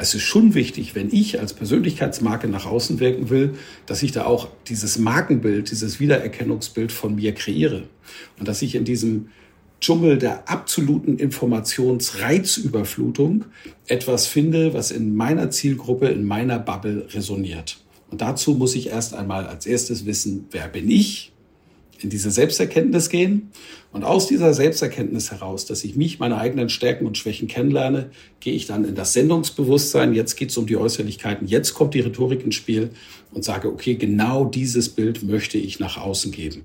es ist schon wichtig, wenn ich als Persönlichkeitsmarke nach außen wirken will, dass ich da auch dieses Markenbild, dieses Wiedererkennungsbild von mir kreiere. Und dass ich in diesem Dschungel der absoluten Informationsreizüberflutung etwas finde, was in meiner Zielgruppe, in meiner Bubble resoniert. Und dazu muss ich erst einmal als erstes wissen, wer bin ich? In diese Selbsterkenntnis gehen. Und aus dieser Selbsterkenntnis heraus, dass ich mich, meine eigenen Stärken und Schwächen kennenlerne, gehe ich dann in das Sendungsbewusstsein. Jetzt geht es um die Äußerlichkeiten. Jetzt kommt die Rhetorik ins Spiel und sage, okay, genau dieses Bild möchte ich nach außen geben.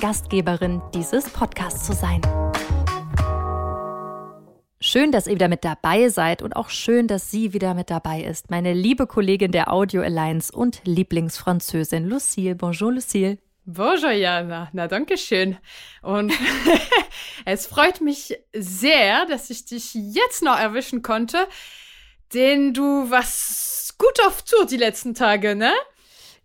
Gastgeberin dieses Podcasts zu sein. Schön, dass ihr wieder mit dabei seid und auch schön, dass sie wieder mit dabei ist. Meine liebe Kollegin der Audio Alliance und Lieblingsfranzösin Lucille. Bonjour, Lucille. Bonjour, Jana. Na, danke schön. Und es freut mich sehr, dass ich dich jetzt noch erwischen konnte, denn du warst gut auf Tour die letzten Tage, ne?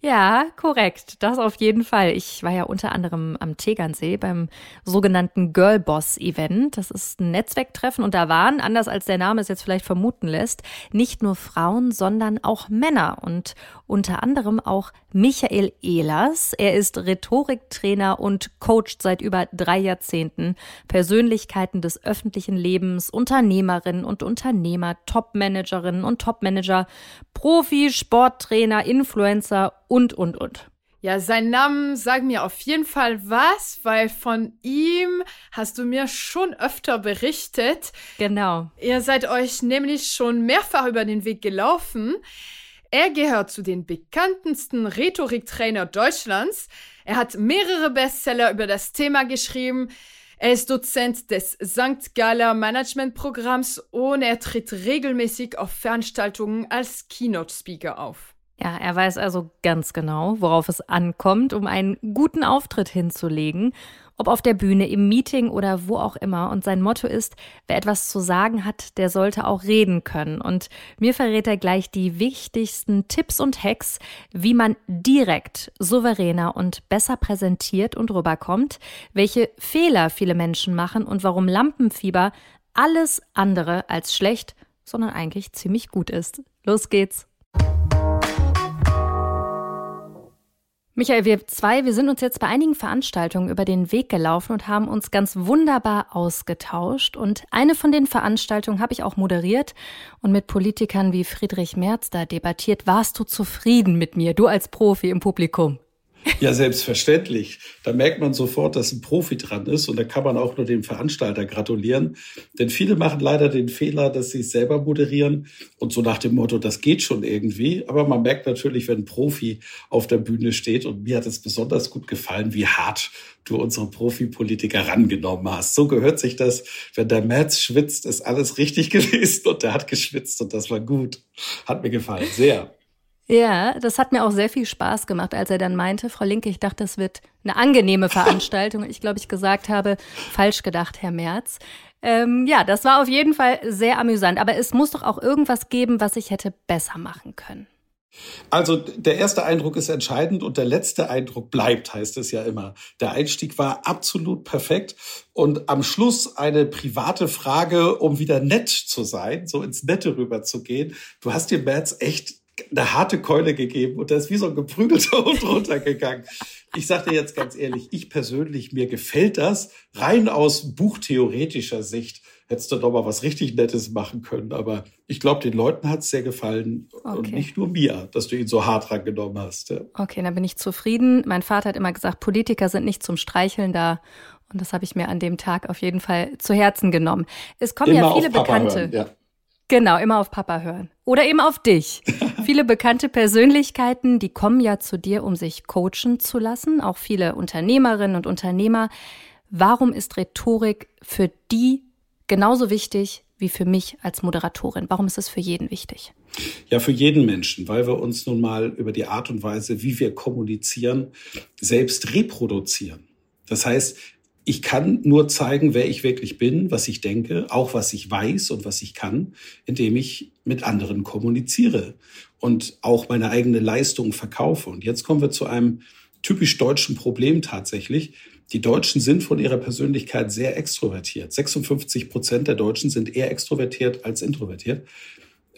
Ja, korrekt. Das auf jeden Fall. Ich war ja unter anderem am Tegernsee beim sogenannten Girlboss Event. Das ist ein Netzwerktreffen und da waren, anders als der Name es jetzt vielleicht vermuten lässt, nicht nur Frauen, sondern auch Männer und unter anderem auch Michael Ehlers. Er ist Rhetoriktrainer und coacht seit über drei Jahrzehnten Persönlichkeiten des öffentlichen Lebens, Unternehmerinnen und Unternehmer, Topmanagerinnen und Topmanager, Profi, Sporttrainer, Influencer und, und. Ja, sein Name sagt mir auf jeden Fall was, weil von ihm hast du mir schon öfter berichtet. Genau. Ihr seid euch nämlich schon mehrfach über den Weg gelaufen. Er gehört zu den bekanntesten Rhetoriktrainer Deutschlands. Er hat mehrere Bestseller über das Thema geschrieben. Er ist Dozent des St. Galler Managementprogramms und er tritt regelmäßig auf Veranstaltungen als Keynote-Speaker auf. Ja, er weiß also ganz genau, worauf es ankommt, um einen guten Auftritt hinzulegen, ob auf der Bühne, im Meeting oder wo auch immer. Und sein Motto ist, wer etwas zu sagen hat, der sollte auch reden können. Und mir verrät er gleich die wichtigsten Tipps und Hacks, wie man direkt souveräner und besser präsentiert und rüberkommt, welche Fehler viele Menschen machen und warum Lampenfieber alles andere als schlecht, sondern eigentlich ziemlich gut ist. Los geht's! Michael, wir zwei, wir sind uns jetzt bei einigen Veranstaltungen über den Weg gelaufen und haben uns ganz wunderbar ausgetauscht. Und eine von den Veranstaltungen habe ich auch moderiert und mit Politikern wie Friedrich Merz da debattiert. Warst du zufrieden mit mir, du als Profi im Publikum? Ja, selbstverständlich. Da merkt man sofort, dass ein Profi dran ist und da kann man auch nur dem Veranstalter gratulieren. Denn viele machen leider den Fehler, dass sie es selber moderieren und so nach dem Motto, das geht schon irgendwie. Aber man merkt natürlich, wenn ein Profi auf der Bühne steht und mir hat es besonders gut gefallen, wie hart du unsere Profipolitiker rangenommen hast. So gehört sich das. Wenn der Merz schwitzt, ist alles richtig gewesen und der hat geschwitzt und das war gut. Hat mir gefallen, sehr. Ja, das hat mir auch sehr viel Spaß gemacht, als er dann meinte, Frau Linke, ich dachte, das wird eine angenehme Veranstaltung. Ich glaube, ich gesagt habe, falsch gedacht, Herr Merz. Ähm, ja, das war auf jeden Fall sehr amüsant. Aber es muss doch auch irgendwas geben, was ich hätte besser machen können. Also der erste Eindruck ist entscheidend und der letzte Eindruck bleibt, heißt es ja immer. Der Einstieg war absolut perfekt und am Schluss eine private Frage, um wieder nett zu sein, so ins Nette rüberzugehen. Du hast dir Merz echt eine harte Keule gegeben und da ist wie so ein geprügelter Hund runtergegangen. Ich sage dir jetzt ganz ehrlich, ich persönlich, mir gefällt das rein aus buchtheoretischer Sicht. Hättest du doch mal was richtig Nettes machen können. Aber ich glaube, den Leuten hat es sehr gefallen okay. und nicht nur mir, dass du ihn so hart rangenommen hast. Ja. Okay, dann bin ich zufrieden. Mein Vater hat immer gesagt, Politiker sind nicht zum Streicheln da. Und das habe ich mir an dem Tag auf jeden Fall zu Herzen genommen. Es kommen immer ja viele Bekannte. Hören, ja. Genau, immer auf Papa hören. Oder eben auf dich. viele bekannte Persönlichkeiten, die kommen ja zu dir, um sich coachen zu lassen. Auch viele Unternehmerinnen und Unternehmer. Warum ist Rhetorik für die genauso wichtig wie für mich als Moderatorin? Warum ist es für jeden wichtig? Ja, für jeden Menschen, weil wir uns nun mal über die Art und Weise, wie wir kommunizieren, selbst reproduzieren. Das heißt, ich kann nur zeigen, wer ich wirklich bin, was ich denke, auch was ich weiß und was ich kann, indem ich mit anderen kommuniziere und auch meine eigene Leistung verkaufe. Und jetzt kommen wir zu einem typisch deutschen Problem tatsächlich. Die Deutschen sind von ihrer Persönlichkeit sehr extrovertiert. 56 Prozent der Deutschen sind eher extrovertiert als introvertiert.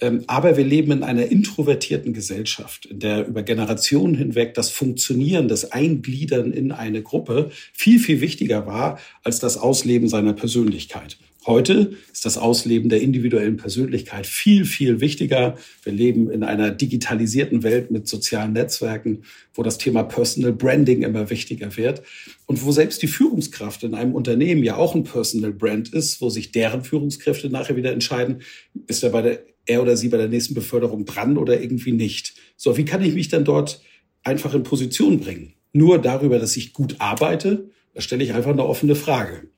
Ähm, aber wir leben in einer introvertierten Gesellschaft, in der über Generationen hinweg das Funktionieren, das Eingliedern in eine Gruppe viel, viel wichtiger war als das Ausleben seiner Persönlichkeit. Heute ist das Ausleben der individuellen Persönlichkeit viel, viel wichtiger. Wir leben in einer digitalisierten Welt mit sozialen Netzwerken, wo das Thema Personal Branding immer wichtiger wird und wo selbst die Führungskraft in einem Unternehmen ja auch ein Personal Brand ist, wo sich deren Führungskräfte nachher wieder entscheiden, ist er bei der er oder sie bei der nächsten Beförderung dran oder irgendwie nicht. So, wie kann ich mich dann dort einfach in Position bringen? Nur darüber, dass ich gut arbeite, da stelle ich einfach eine offene Frage.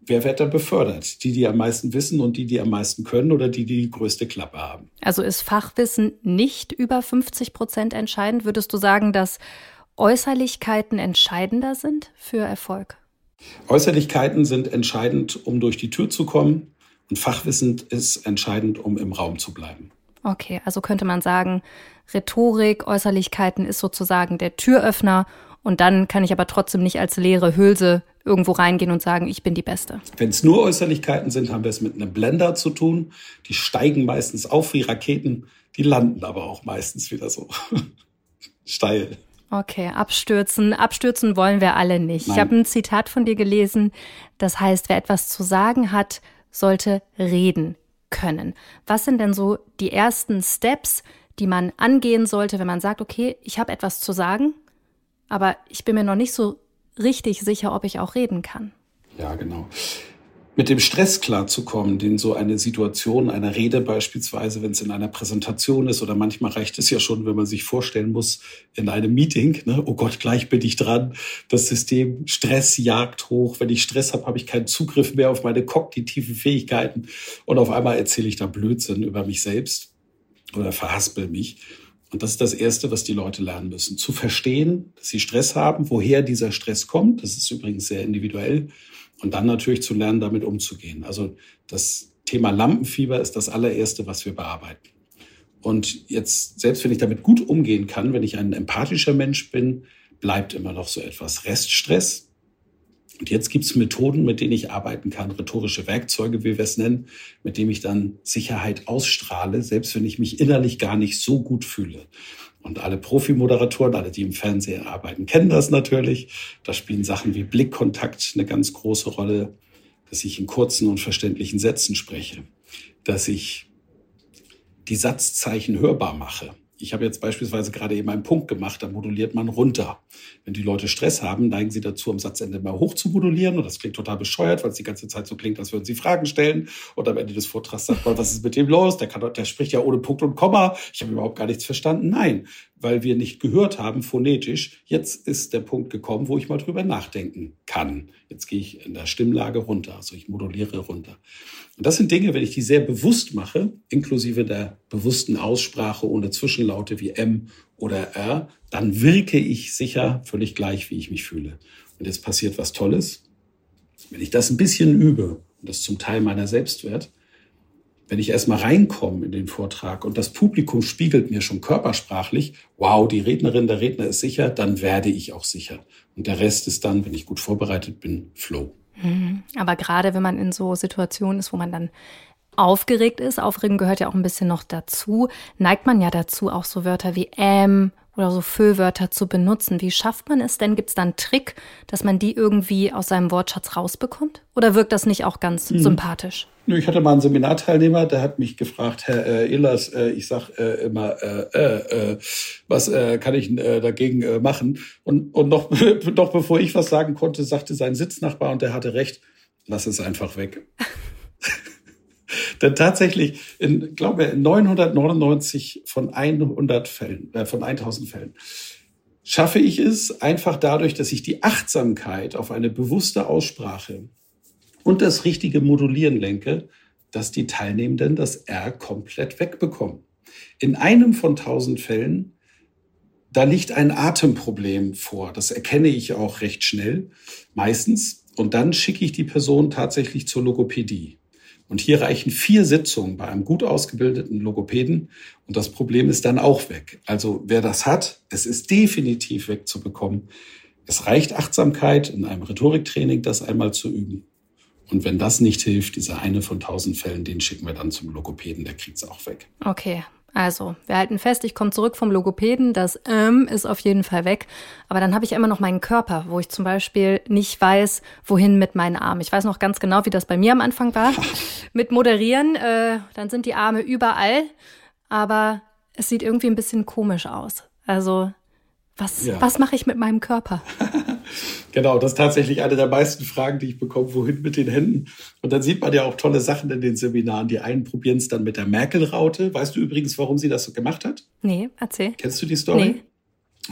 Wer wird dann befördert? Die, die am meisten wissen und die, die am meisten können oder die, die die größte Klappe haben? Also ist Fachwissen nicht über 50 Prozent entscheidend? Würdest du sagen, dass Äußerlichkeiten entscheidender sind für Erfolg? Äußerlichkeiten sind entscheidend, um durch die Tür zu kommen. Und Fachwissen ist entscheidend, um im Raum zu bleiben. Okay, also könnte man sagen, Rhetorik, Äußerlichkeiten ist sozusagen der Türöffner und dann kann ich aber trotzdem nicht als leere Hülse irgendwo reingehen und sagen, ich bin die Beste. Wenn es nur Äußerlichkeiten sind, haben wir es mit einem Blender zu tun. Die steigen meistens auf wie Raketen, die landen aber auch meistens wieder so steil. Okay, abstürzen. Abstürzen wollen wir alle nicht. Nein. Ich habe ein Zitat von dir gelesen, das heißt, wer etwas zu sagen hat, sollte reden können. Was sind denn so die ersten Steps, die man angehen sollte, wenn man sagt, okay, ich habe etwas zu sagen, aber ich bin mir noch nicht so richtig sicher, ob ich auch reden kann? Ja, genau mit dem Stress klarzukommen, den so eine Situation einer Rede beispielsweise, wenn es in einer Präsentation ist oder manchmal reicht es ja schon, wenn man sich vorstellen muss in einem Meeting, ne, oh Gott, gleich bin ich dran, das System Stress jagt hoch, wenn ich Stress habe, habe ich keinen Zugriff mehr auf meine kognitiven Fähigkeiten und auf einmal erzähle ich da Blödsinn über mich selbst oder verhaspel mich. Und das ist das Erste, was die Leute lernen müssen. Zu verstehen, dass sie Stress haben, woher dieser Stress kommt. Das ist übrigens sehr individuell und dann natürlich zu lernen, damit umzugehen. Also das Thema Lampenfieber ist das allererste, was wir bearbeiten. Und jetzt, selbst wenn ich damit gut umgehen kann, wenn ich ein empathischer Mensch bin, bleibt immer noch so etwas Reststress. Und jetzt gibt es Methoden, mit denen ich arbeiten kann, rhetorische Werkzeuge, wie wir es nennen, mit denen ich dann Sicherheit ausstrahle, selbst wenn ich mich innerlich gar nicht so gut fühle. Und alle Profi-Moderatoren, alle, die im Fernsehen arbeiten, kennen das natürlich. Da spielen Sachen wie Blickkontakt eine ganz große Rolle, dass ich in kurzen und verständlichen Sätzen spreche, dass ich die Satzzeichen hörbar mache. Ich habe jetzt beispielsweise gerade eben einen Punkt gemacht, da moduliert man runter. Wenn die Leute Stress haben, neigen sie dazu, am Satzende mal hoch zu modulieren. Und das klingt total bescheuert, weil es die ganze Zeit so klingt, als würden sie Fragen stellen. Und am Ende des Vortrags sagt man, was ist mit dem los? Der, kann, der spricht ja ohne Punkt und Komma. Ich habe überhaupt gar nichts verstanden. Nein, weil wir nicht gehört haben phonetisch. Jetzt ist der Punkt gekommen, wo ich mal drüber nachdenken kann. Jetzt gehe ich in der Stimmlage runter, also ich moduliere runter. Und das sind Dinge, wenn ich die sehr bewusst mache, inklusive der bewussten Aussprache ohne Zwischenlaute wie M oder R, dann wirke ich sicher völlig gleich, wie ich mich fühle. Und jetzt passiert was Tolles. Wenn ich das ein bisschen übe, und das zum Teil meiner Selbstwert, wenn ich erstmal reinkomme in den Vortrag und das Publikum spiegelt mir schon körpersprachlich, wow, die Rednerin, der Redner ist sicher, dann werde ich auch sicher. Und der Rest ist dann, wenn ich gut vorbereitet bin, Flow. Mhm. Aber gerade wenn man in so Situationen ist, wo man dann aufgeregt ist, Aufregen gehört ja auch ein bisschen noch dazu, neigt man ja dazu, auch so Wörter wie ähm oder so Füllwörter zu benutzen. Wie schafft man es denn? Gibt es da einen Trick, dass man die irgendwie aus seinem Wortschatz rausbekommt? Oder wirkt das nicht auch ganz hm. sympathisch? Ich hatte mal einen Seminarteilnehmer, der hat mich gefragt, Herr äh, Ehlers, äh, ich sag äh, immer, äh, äh, äh was äh, kann ich äh, dagegen äh, machen? Und, und noch, noch bevor ich was sagen konnte, sagte sein Sitznachbar, und der hatte recht, lass es einfach weg. Denn tatsächlich, in, glaube ich, 999 von 100 Fällen, äh, von 1000 Fällen, schaffe ich es einfach dadurch, dass ich die Achtsamkeit auf eine bewusste Aussprache und das richtige Modulieren lenke, dass die Teilnehmenden das R komplett wegbekommen. In einem von tausend Fällen, da liegt ein Atemproblem vor. Das erkenne ich auch recht schnell, meistens. Und dann schicke ich die Person tatsächlich zur Logopädie. Und hier reichen vier Sitzungen bei einem gut ausgebildeten Logopäden und das Problem ist dann auch weg. Also wer das hat, es ist definitiv wegzubekommen. Es reicht Achtsamkeit in einem Rhetoriktraining, das einmal zu üben. Und wenn das nicht hilft, dieser eine von tausend Fällen, den schicken wir dann zum Logopäden, der kriegt es auch weg. Okay, also, wir halten fest, ich komme zurück vom Logopäden, das ähm ist auf jeden Fall weg. Aber dann habe ich immer noch meinen Körper, wo ich zum Beispiel nicht weiß, wohin mit meinen Armen. Ich weiß noch ganz genau, wie das bei mir am Anfang war. mit Moderieren, äh, dann sind die Arme überall, aber es sieht irgendwie ein bisschen komisch aus. Also, was, ja. was mache ich mit meinem Körper? Genau, das ist tatsächlich eine der meisten Fragen, die ich bekomme, wohin mit den Händen. Und dann sieht man ja auch tolle Sachen in den Seminaren. Die einen probieren es dann mit der Merkel-Raute. Weißt du übrigens, warum sie das so gemacht hat? Nee, erzähl. Kennst du die Story? Nee.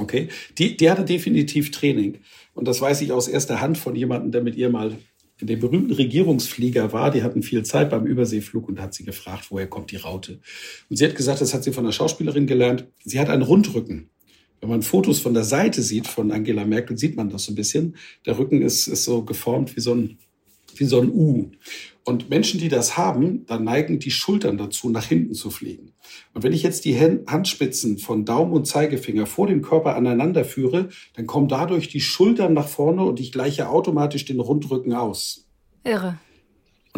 Okay, die, die hatte definitiv Training. Und das weiß ich aus erster Hand von jemandem, der mit ihr mal in dem berühmten Regierungsflieger war. Die hatten viel Zeit beim Überseeflug und hat sie gefragt, woher kommt die Raute. Und sie hat gesagt, das hat sie von einer Schauspielerin gelernt. Sie hat einen Rundrücken. Wenn man Fotos von der Seite sieht von Angela Merkel, sieht man das so ein bisschen. Der Rücken ist, ist so geformt wie so, ein, wie so ein U. Und Menschen, die das haben, dann neigen die Schultern dazu, nach hinten zu fliegen. Und wenn ich jetzt die Handspitzen von Daumen und Zeigefinger vor dem Körper aneinander führe, dann kommen dadurch die Schultern nach vorne und ich gleiche automatisch den Rundrücken aus. Irre.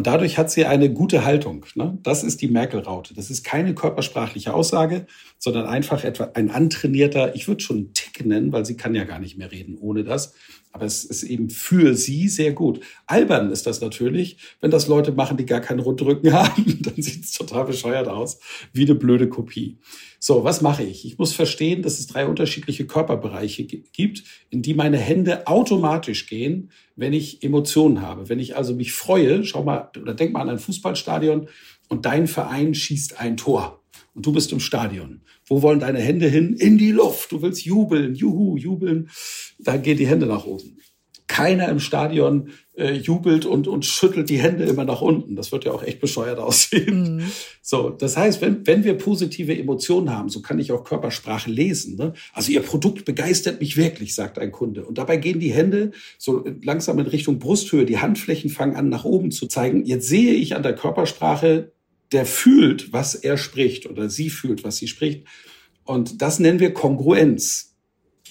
Und dadurch hat sie eine gute Haltung. Ne? Das ist die Merkel-Raute. Das ist keine körpersprachliche Aussage, sondern einfach etwa ein antrainierter, ich würde schon Tick nennen, weil sie kann ja gar nicht mehr reden ohne das. Aber es ist eben für sie sehr gut. Albern ist das natürlich, wenn das Leute machen, die gar keinen Rundrücken haben. Dann sieht es total bescheuert aus, wie eine blöde Kopie. So, was mache ich? Ich muss verstehen, dass es drei unterschiedliche Körperbereiche gibt, in die meine Hände automatisch gehen, wenn ich Emotionen habe. Wenn ich also mich freue, schau mal oder denk mal an ein Fußballstadion und dein Verein schießt ein Tor und du bist im Stadion. Wo wollen deine Hände hin? In die Luft. Du willst jubeln, juhu, jubeln. Da gehen die Hände nach oben keiner im Stadion äh, jubelt und, und schüttelt die Hände immer nach unten. Das wird ja auch echt bescheuert aussehen. Mhm. So, das heißt, wenn, wenn wir positive Emotionen haben, so kann ich auch Körpersprache lesen. Ne? Also Ihr Produkt begeistert mich wirklich, sagt ein Kunde. Und dabei gehen die Hände so langsam in Richtung Brusthöhe. Die Handflächen fangen an, nach oben zu zeigen. Jetzt sehe ich an der Körpersprache, der fühlt, was er spricht oder sie fühlt, was sie spricht. Und das nennen wir Kongruenz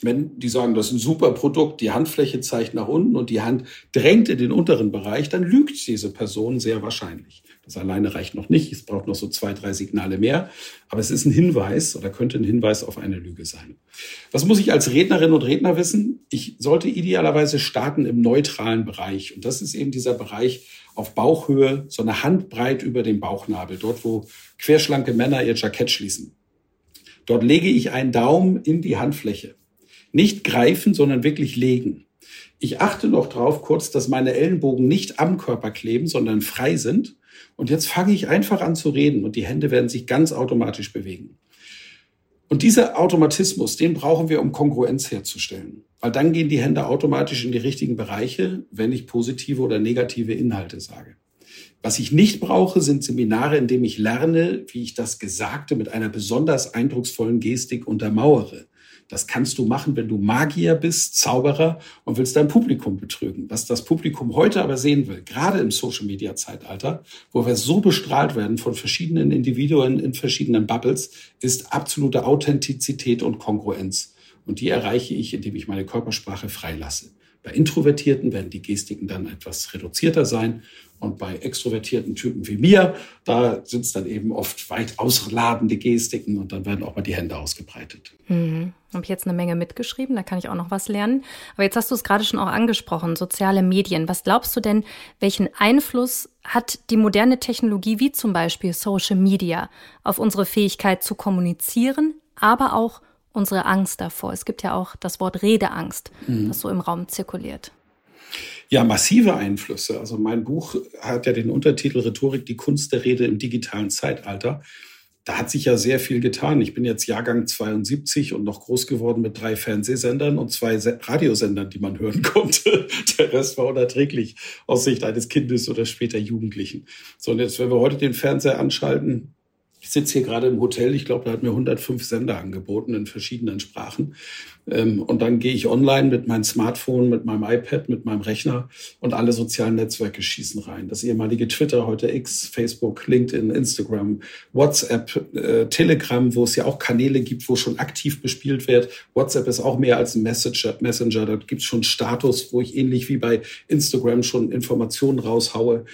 wenn die sagen, das ist ein super Produkt, die Handfläche zeigt nach unten und die Hand drängt in den unteren Bereich, dann lügt diese Person sehr wahrscheinlich. Das alleine reicht noch nicht. Es braucht noch so zwei, drei Signale mehr. Aber es ist ein Hinweis oder könnte ein Hinweis auf eine Lüge sein. Was muss ich als Rednerin und Redner wissen? Ich sollte idealerweise starten im neutralen Bereich. Und das ist eben dieser Bereich auf Bauchhöhe, so eine Handbreit über dem Bauchnabel, dort wo querschlanke Männer ihr Jackett schließen. Dort lege ich einen Daumen in die Handfläche. Nicht greifen, sondern wirklich legen. Ich achte noch drauf kurz, dass meine Ellenbogen nicht am Körper kleben, sondern frei sind. Und jetzt fange ich einfach an zu reden und die Hände werden sich ganz automatisch bewegen. Und dieser Automatismus, den brauchen wir, um Kongruenz herzustellen. Weil dann gehen die Hände automatisch in die richtigen Bereiche, wenn ich positive oder negative Inhalte sage. Was ich nicht brauche, sind Seminare, in denen ich lerne, wie ich das Gesagte mit einer besonders eindrucksvollen Gestik untermauere. Das kannst du machen, wenn du Magier bist, Zauberer und willst dein Publikum betrügen. Was das Publikum heute aber sehen will, gerade im Social-Media-Zeitalter, wo wir so bestrahlt werden von verschiedenen Individuen in verschiedenen Bubbles, ist absolute Authentizität und Kongruenz. Und die erreiche ich, indem ich meine Körpersprache freilasse. Bei Introvertierten werden die Gestiken dann etwas reduzierter sein und bei extrovertierten Typen wie mir, da sind es dann eben oft weit ausladende Gestiken und dann werden auch mal die Hände ausgebreitet. Mhm. Habe ich jetzt eine Menge mitgeschrieben, da kann ich auch noch was lernen. Aber jetzt hast du es gerade schon auch angesprochen, soziale Medien. Was glaubst du denn, welchen Einfluss hat die moderne Technologie wie zum Beispiel Social Media auf unsere Fähigkeit zu kommunizieren, aber auch unsere Angst davor? Es gibt ja auch das Wort Redeangst, mhm. das so im Raum zirkuliert. Ja, massive Einflüsse. Also mein Buch hat ja den Untertitel Rhetorik, die Kunst der Rede im digitalen Zeitalter. da hat sich ja sehr viel getan. Ich bin jetzt Jahrgang 72 und noch groß geworden mit drei Fernsehsendern und zwei Radiosendern, die man hören konnte. Der Rest war unerträglich aus Sicht eines Kindes oder später Jugendlichen. So, und jetzt, wenn wir heute den Fernseher anschalten, ich sitze hier gerade im Hotel, ich glaube, da hat mir 105 Sender angeboten in verschiedenen Sprachen. Ähm, und dann gehe ich online mit meinem Smartphone, mit meinem iPad, mit meinem Rechner und alle sozialen Netzwerke schießen rein. Das ehemalige Twitter, heute X, Facebook, LinkedIn, Instagram, WhatsApp, äh, Telegram, wo es ja auch Kanäle gibt, wo schon aktiv bespielt wird. WhatsApp ist auch mehr als ein Messenger. Messenger. Da gibt es schon Status, wo ich ähnlich wie bei Instagram schon Informationen raushaue.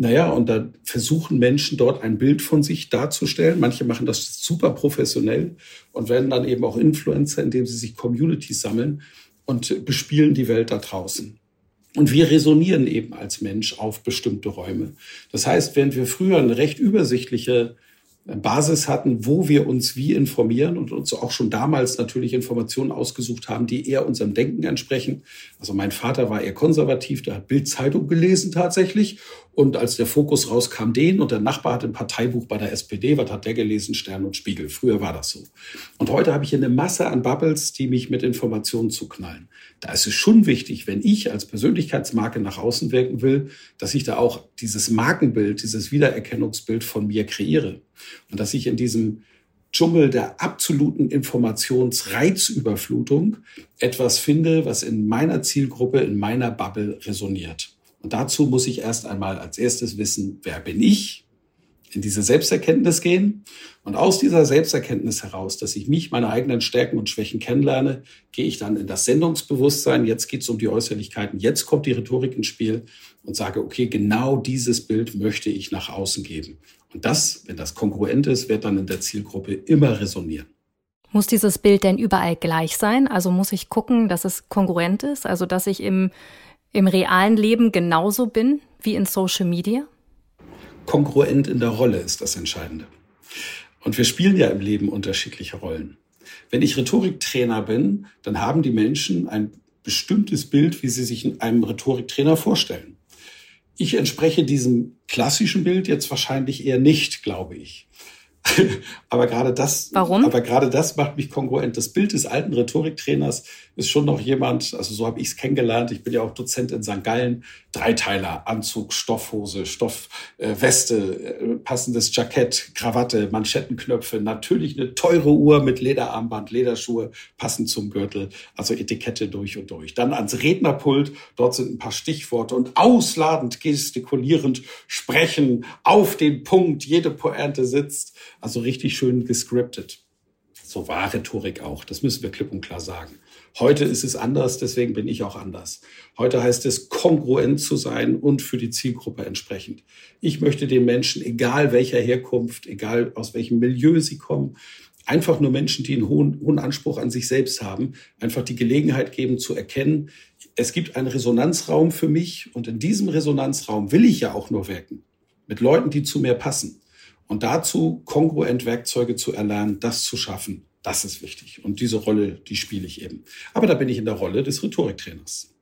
Naja, und da versuchen Menschen dort ein Bild von sich darzustellen. Manche machen das super professionell und werden dann eben auch Influencer, indem sie sich Communities sammeln und bespielen die Welt da draußen. Und wir resonieren eben als Mensch auf bestimmte Räume. Das heißt, während wir früher eine recht übersichtliche Basis hatten, wo wir uns wie informieren und uns auch schon damals natürlich Informationen ausgesucht haben, die eher unserem Denken entsprechen. Also mein Vater war eher konservativ, der hat Bildzeitung gelesen tatsächlich. Und als der Fokus rauskam, den und der Nachbar hat ein Parteibuch bei der SPD, was hat der gelesen? Stern und Spiegel. Früher war das so. Und heute habe ich eine Masse an Bubbles, die mich mit Informationen zuknallen. Da ist es schon wichtig, wenn ich als Persönlichkeitsmarke nach außen wirken will, dass ich da auch dieses Markenbild, dieses Wiedererkennungsbild von mir kreiere. Und dass ich in diesem Dschungel der absoluten Informationsreizüberflutung etwas finde, was in meiner Zielgruppe, in meiner Bubble resoniert. Und dazu muss ich erst einmal als erstes wissen, wer bin ich? In diese Selbsterkenntnis gehen. Und aus dieser Selbsterkenntnis heraus, dass ich mich, meine eigenen Stärken und Schwächen kennenlerne, gehe ich dann in das Sendungsbewusstsein. Jetzt geht es um die Äußerlichkeiten. Jetzt kommt die Rhetorik ins Spiel und sage, okay, genau dieses Bild möchte ich nach außen geben. Und das, wenn das kongruent ist, wird dann in der Zielgruppe immer resonieren. Muss dieses Bild denn überall gleich sein? Also muss ich gucken, dass es kongruent ist? Also dass ich im, im realen Leben genauso bin wie in Social Media? Kongruent in der Rolle ist das Entscheidende. Und wir spielen ja im Leben unterschiedliche Rollen. Wenn ich Rhetoriktrainer bin, dann haben die Menschen ein bestimmtes Bild, wie sie sich einem Rhetoriktrainer vorstellen. Ich entspreche diesem klassischen Bild jetzt wahrscheinlich eher nicht, glaube ich. aber gerade das, Warum? aber gerade das macht mich kongruent. Das Bild des alten Rhetoriktrainers ist schon noch jemand, also so habe ich es kennengelernt. Ich bin ja auch Dozent in St. Gallen. Dreiteiler, Anzug, Stoffhose, Stoffweste, äh, passendes Jackett, Krawatte, Manschettenknöpfe, natürlich eine teure Uhr mit Lederarmband, Lederschuhe, passend zum Gürtel, also Etikette durch und durch. Dann ans Rednerpult, dort sind ein paar Stichworte und ausladend, gestikulierend sprechen, auf den Punkt, jede Pointe sitzt, also richtig schön gescriptet. So war Rhetorik auch, das müssen wir klipp und klar sagen. Heute ist es anders, deswegen bin ich auch anders. Heute heißt es, kongruent zu sein und für die Zielgruppe entsprechend. Ich möchte den Menschen, egal welcher Herkunft, egal aus welchem Milieu sie kommen, einfach nur Menschen, die einen hohen, hohen Anspruch an sich selbst haben, einfach die Gelegenheit geben zu erkennen, es gibt einen Resonanzraum für mich und in diesem Resonanzraum will ich ja auch nur wirken. Mit Leuten, die zu mir passen. Und dazu kongruent Werkzeuge zu erlernen, das zu schaffen. Das ist wichtig. Und diese Rolle, die spiele ich eben. Aber da bin ich in der Rolle des Rhetoriktrainers.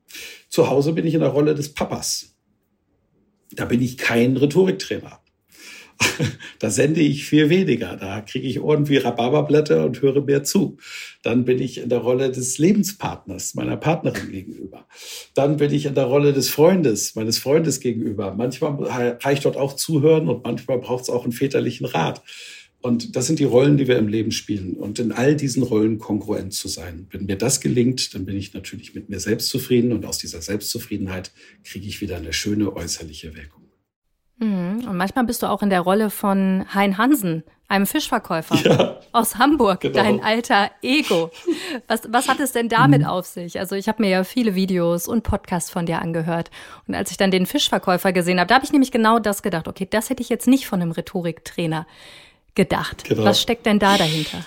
Zu Hause bin ich in der Rolle des Papas. Da bin ich kein Rhetoriktrainer. da sende ich viel weniger. Da kriege ich Ohren wie Rhabarberblätter und höre mehr zu. Dann bin ich in der Rolle des Lebenspartners, meiner Partnerin gegenüber. Dann bin ich in der Rolle des Freundes, meines Freundes gegenüber. Manchmal reicht dort auch zuhören und manchmal braucht es auch einen väterlichen Rat. Und das sind die Rollen, die wir im Leben spielen. Und in all diesen Rollen kongruent zu sein. Wenn mir das gelingt, dann bin ich natürlich mit mir selbst zufrieden. Und aus dieser Selbstzufriedenheit kriege ich wieder eine schöne äußerliche Wirkung. Mhm. Und manchmal bist du auch in der Rolle von Hein Hansen, einem Fischverkäufer ja, aus Hamburg, genau. dein alter Ego. Was, was hat es denn damit mhm. auf sich? Also ich habe mir ja viele Videos und Podcasts von dir angehört. Und als ich dann den Fischverkäufer gesehen habe, da habe ich nämlich genau das gedacht. Okay, das hätte ich jetzt nicht von einem Rhetoriktrainer gedacht. Genau. Was steckt denn da dahinter?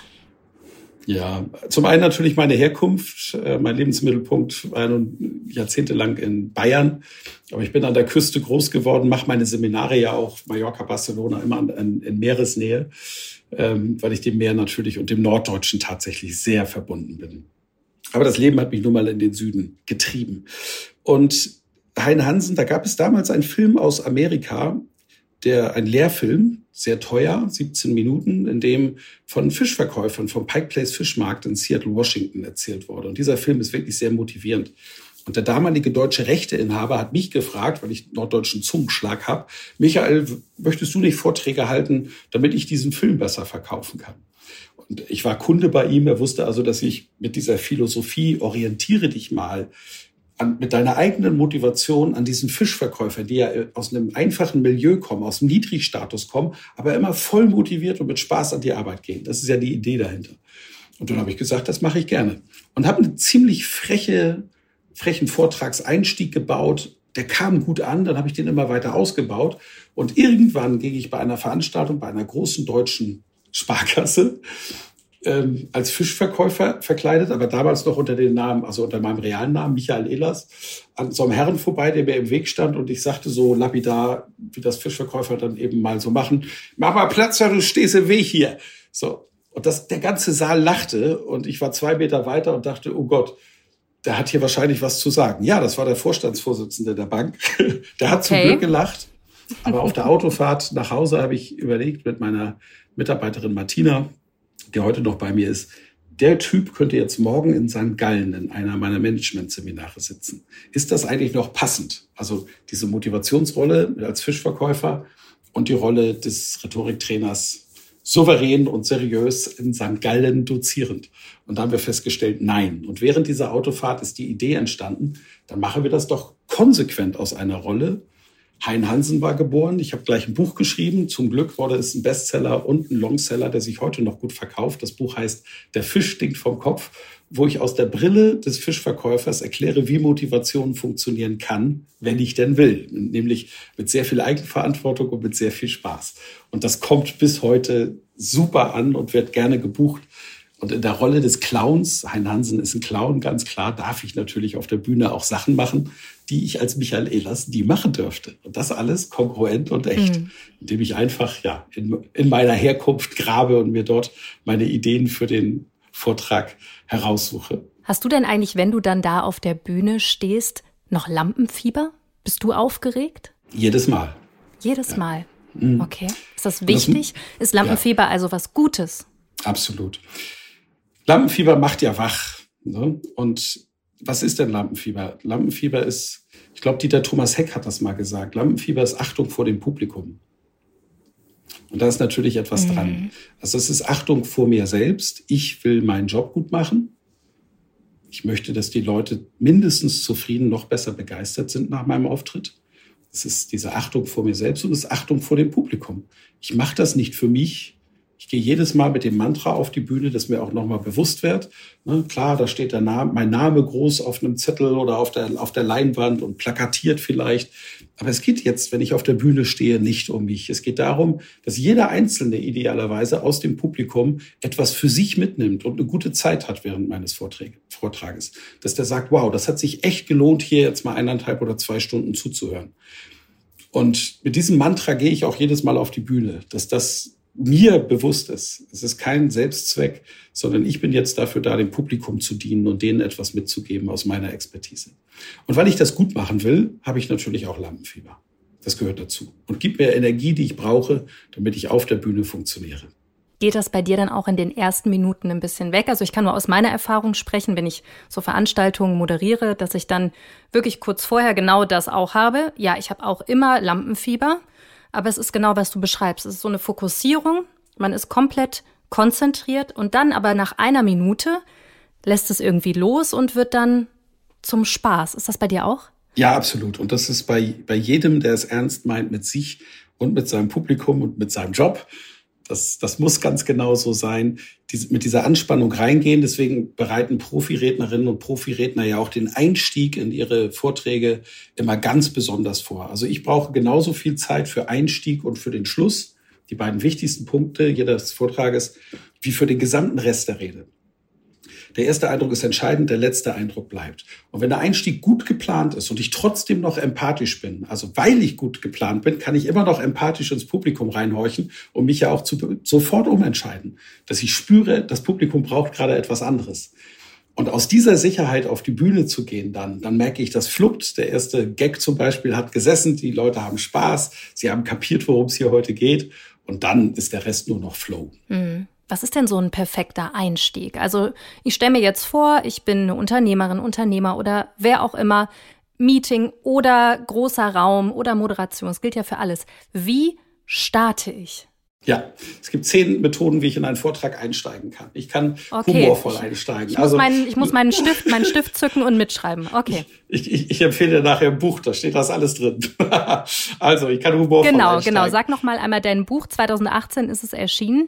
Ja, zum einen natürlich meine Herkunft. Äh, mein Lebensmittelpunkt war nun jahrzehntelang in Bayern. Aber ich bin an der Küste groß geworden, mache meine Seminare ja auch Mallorca, Barcelona immer in, in Meeresnähe, ähm, weil ich dem Meer natürlich und dem Norddeutschen tatsächlich sehr verbunden bin. Aber das Leben hat mich nun mal in den Süden getrieben. Und Hein Hansen, da gab es damals einen Film aus Amerika, der ein Lehrfilm, sehr teuer, 17 Minuten, in dem von Fischverkäufern vom Pike Place Fischmarkt in Seattle, Washington erzählt wurde. Und dieser Film ist wirklich sehr motivierend. Und der damalige deutsche Rechteinhaber hat mich gefragt, weil ich norddeutschen Zungenschlag habe, Michael, möchtest du nicht Vorträge halten, damit ich diesen Film besser verkaufen kann? Und ich war Kunde bei ihm. Er wusste also, dass ich mit dieser Philosophie orientiere dich mal an, mit deiner eigenen Motivation an diesen Fischverkäufern, die ja aus einem einfachen Milieu kommen, aus dem Niedrigstatus kommen, aber immer voll motiviert und mit Spaß an die Arbeit gehen. Das ist ja die Idee dahinter. Und dann habe ich gesagt, das mache ich gerne. Und habe eine ziemlich freche, frechen Vortragseinstieg gebaut. Der kam gut an, dann habe ich den immer weiter ausgebaut. Und irgendwann ging ich bei einer Veranstaltung, bei einer großen deutschen Sparkasse, ähm, als Fischverkäufer verkleidet, aber damals noch unter dem Namen, also unter meinem realen Namen, Michael Ehlers, an so einem Herren vorbei, der mir im Weg stand und ich sagte so lapidar, wie das Fischverkäufer dann eben mal so machen, mach mal Platz, du stehst im Weg hier. So. Und das, der ganze Saal lachte und ich war zwei Meter weiter und dachte, oh Gott, der hat hier wahrscheinlich was zu sagen. Ja, das war der Vorstandsvorsitzende der Bank. der hat okay. zum Glück gelacht. Aber auf der Autofahrt nach Hause habe ich überlegt mit meiner Mitarbeiterin Martina, der heute noch bei mir ist, der Typ könnte jetzt morgen in St. Gallen in einer meiner Management-Seminare sitzen. Ist das eigentlich noch passend? Also diese Motivationsrolle als Fischverkäufer und die Rolle des Rhetoriktrainers souverän und seriös in St. Gallen dozierend. Und da haben wir festgestellt, nein. Und während dieser Autofahrt ist die Idee entstanden, dann machen wir das doch konsequent aus einer Rolle, Hein Hansen war geboren. Ich habe gleich ein Buch geschrieben. Zum Glück wurde es ein Bestseller und ein Longseller, der sich heute noch gut verkauft. Das Buch heißt Der Fisch stinkt vom Kopf, wo ich aus der Brille des Fischverkäufers erkläre, wie Motivation funktionieren kann, wenn ich denn will. Nämlich mit sehr viel Eigenverantwortung und mit sehr viel Spaß. Und das kommt bis heute super an und wird gerne gebucht. Und in der Rolle des Clowns, Hein Hansen ist ein Clown, ganz klar, darf ich natürlich auf der Bühne auch Sachen machen, die ich als Michael Ehlers nie machen dürfte. Und das alles kongruent und echt, mhm. indem ich einfach ja in, in meiner Herkunft grabe und mir dort meine Ideen für den Vortrag heraussuche. Hast du denn eigentlich, wenn du dann da auf der Bühne stehst, noch Lampenfieber? Bist du aufgeregt? Jedes Mal. Jedes ja. Mal. Mhm. Okay. Ist das wichtig? Das, Ist Lampenfieber ja. also was Gutes? Absolut. Lampenfieber macht ja wach. Ne? Und was ist denn Lampenfieber? Lampenfieber ist, ich glaube, Dieter Thomas Heck hat das mal gesagt. Lampenfieber ist Achtung vor dem Publikum. Und da ist natürlich etwas mhm. dran. Also es ist Achtung vor mir selbst. Ich will meinen Job gut machen. Ich möchte, dass die Leute mindestens zufrieden, noch besser begeistert sind nach meinem Auftritt. Es ist diese Achtung vor mir selbst und es ist Achtung vor dem Publikum. Ich mache das nicht für mich, ich gehe jedes Mal mit dem Mantra auf die Bühne, dass mir auch nochmal bewusst wird. Ne, klar, da steht der Name, mein Name groß auf einem Zettel oder auf der, auf der Leinwand und plakatiert vielleicht. Aber es geht jetzt, wenn ich auf der Bühne stehe, nicht um mich. Es geht darum, dass jeder Einzelne idealerweise aus dem Publikum etwas für sich mitnimmt und eine gute Zeit hat während meines Vortrages. Dass der sagt, wow, das hat sich echt gelohnt, hier jetzt mal eineinhalb oder zwei Stunden zuzuhören. Und mit diesem Mantra gehe ich auch jedes Mal auf die Bühne, dass das mir bewusst ist. Es ist kein Selbstzweck, sondern ich bin jetzt dafür da, dem Publikum zu dienen und denen etwas mitzugeben aus meiner Expertise. Und weil ich das gut machen will, habe ich natürlich auch Lampenfieber. Das gehört dazu und gibt mir Energie, die ich brauche, damit ich auf der Bühne funktioniere. Geht das bei dir dann auch in den ersten Minuten ein bisschen weg? Also ich kann nur aus meiner Erfahrung sprechen, wenn ich so Veranstaltungen moderiere, dass ich dann wirklich kurz vorher genau das auch habe. Ja, ich habe auch immer Lampenfieber. Aber es ist genau, was du beschreibst. Es ist so eine Fokussierung. Man ist komplett konzentriert und dann aber nach einer Minute lässt es irgendwie los und wird dann zum Spaß. Ist das bei dir auch? Ja, absolut. Und das ist bei, bei jedem, der es ernst meint mit sich und mit seinem Publikum und mit seinem Job. Das, das muss ganz genau so sein, diese, mit dieser Anspannung reingehen. Deswegen bereiten Profirednerinnen und Profiredner ja auch den Einstieg in ihre Vorträge immer ganz besonders vor. Also ich brauche genauso viel Zeit für Einstieg und für den Schluss, die beiden wichtigsten Punkte jedes Vortrages, wie für den gesamten Rest der Rede. Der erste Eindruck ist entscheidend, der letzte Eindruck bleibt. Und wenn der Einstieg gut geplant ist und ich trotzdem noch empathisch bin, also weil ich gut geplant bin, kann ich immer noch empathisch ins Publikum reinhorchen und mich ja auch zu, sofort umentscheiden, dass ich spüre, das Publikum braucht gerade etwas anderes. Und aus dieser Sicherheit auf die Bühne zu gehen, dann, dann merke ich, das fluppt. Der erste Gag zum Beispiel hat gesessen, die Leute haben Spaß, sie haben kapiert, worum es hier heute geht. Und dann ist der Rest nur noch Flow. Mhm. Was ist denn so ein perfekter Einstieg? Also ich stelle mir jetzt vor, ich bin eine Unternehmerin, Unternehmer oder wer auch immer, Meeting oder großer Raum oder Moderation, das gilt ja für alles. Wie starte ich? Ja, es gibt zehn Methoden, wie ich in einen Vortrag einsteigen kann. Ich kann okay. humorvoll einsteigen. Ich muss, also, meinen, ich muss meinen Stift, meinen Stift zücken und mitschreiben. Okay. Ich, ich, ich empfehle nachher ein Buch, da steht das alles drin. also ich kann humorvoll genau, einsteigen. Genau, genau. Sag noch mal einmal dein Buch. 2018 ist es erschienen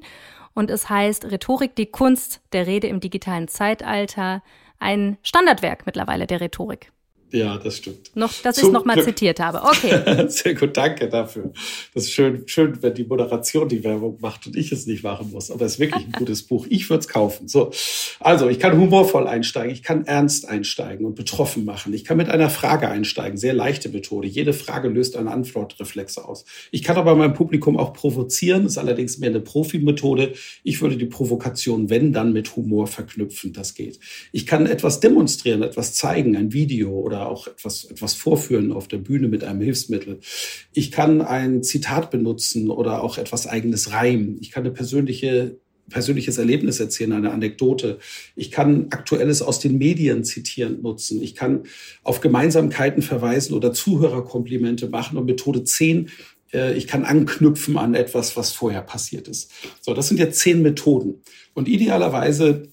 und es heißt Rhetorik, die Kunst der Rede im digitalen Zeitalter. Ein Standardwerk mittlerweile der Rhetorik. Ja, das stimmt. Noch, dass ich es nochmal zitiert habe. Okay. Sehr gut, danke dafür. Das ist schön, schön, wenn die Moderation die Werbung macht und ich es nicht machen muss. Aber es ist wirklich ein gutes Buch. Ich würde es kaufen. So. Also, ich kann humorvoll einsteigen, ich kann ernst einsteigen und betroffen machen. Ich kann mit einer Frage einsteigen. Sehr leichte Methode. Jede Frage löst eine Antwortreflexe aus. Ich kann aber mein Publikum auch provozieren. Das ist allerdings mehr eine Profi-Methode. Ich würde die Provokation, wenn, dann mit Humor verknüpfen. Das geht. Ich kann etwas demonstrieren, etwas zeigen, ein Video oder auch etwas, etwas vorführen auf der Bühne mit einem Hilfsmittel. Ich kann ein Zitat benutzen oder auch etwas eigenes reimen. Ich kann eine persönliche persönliches Erlebnis erzählen, eine Anekdote. Ich kann Aktuelles aus den Medien zitieren nutzen. Ich kann auf Gemeinsamkeiten verweisen oder Zuhörerkomplimente machen. Und Methode 10, äh, ich kann anknüpfen an etwas, was vorher passiert ist. So, das sind jetzt zehn Methoden. Und idealerweise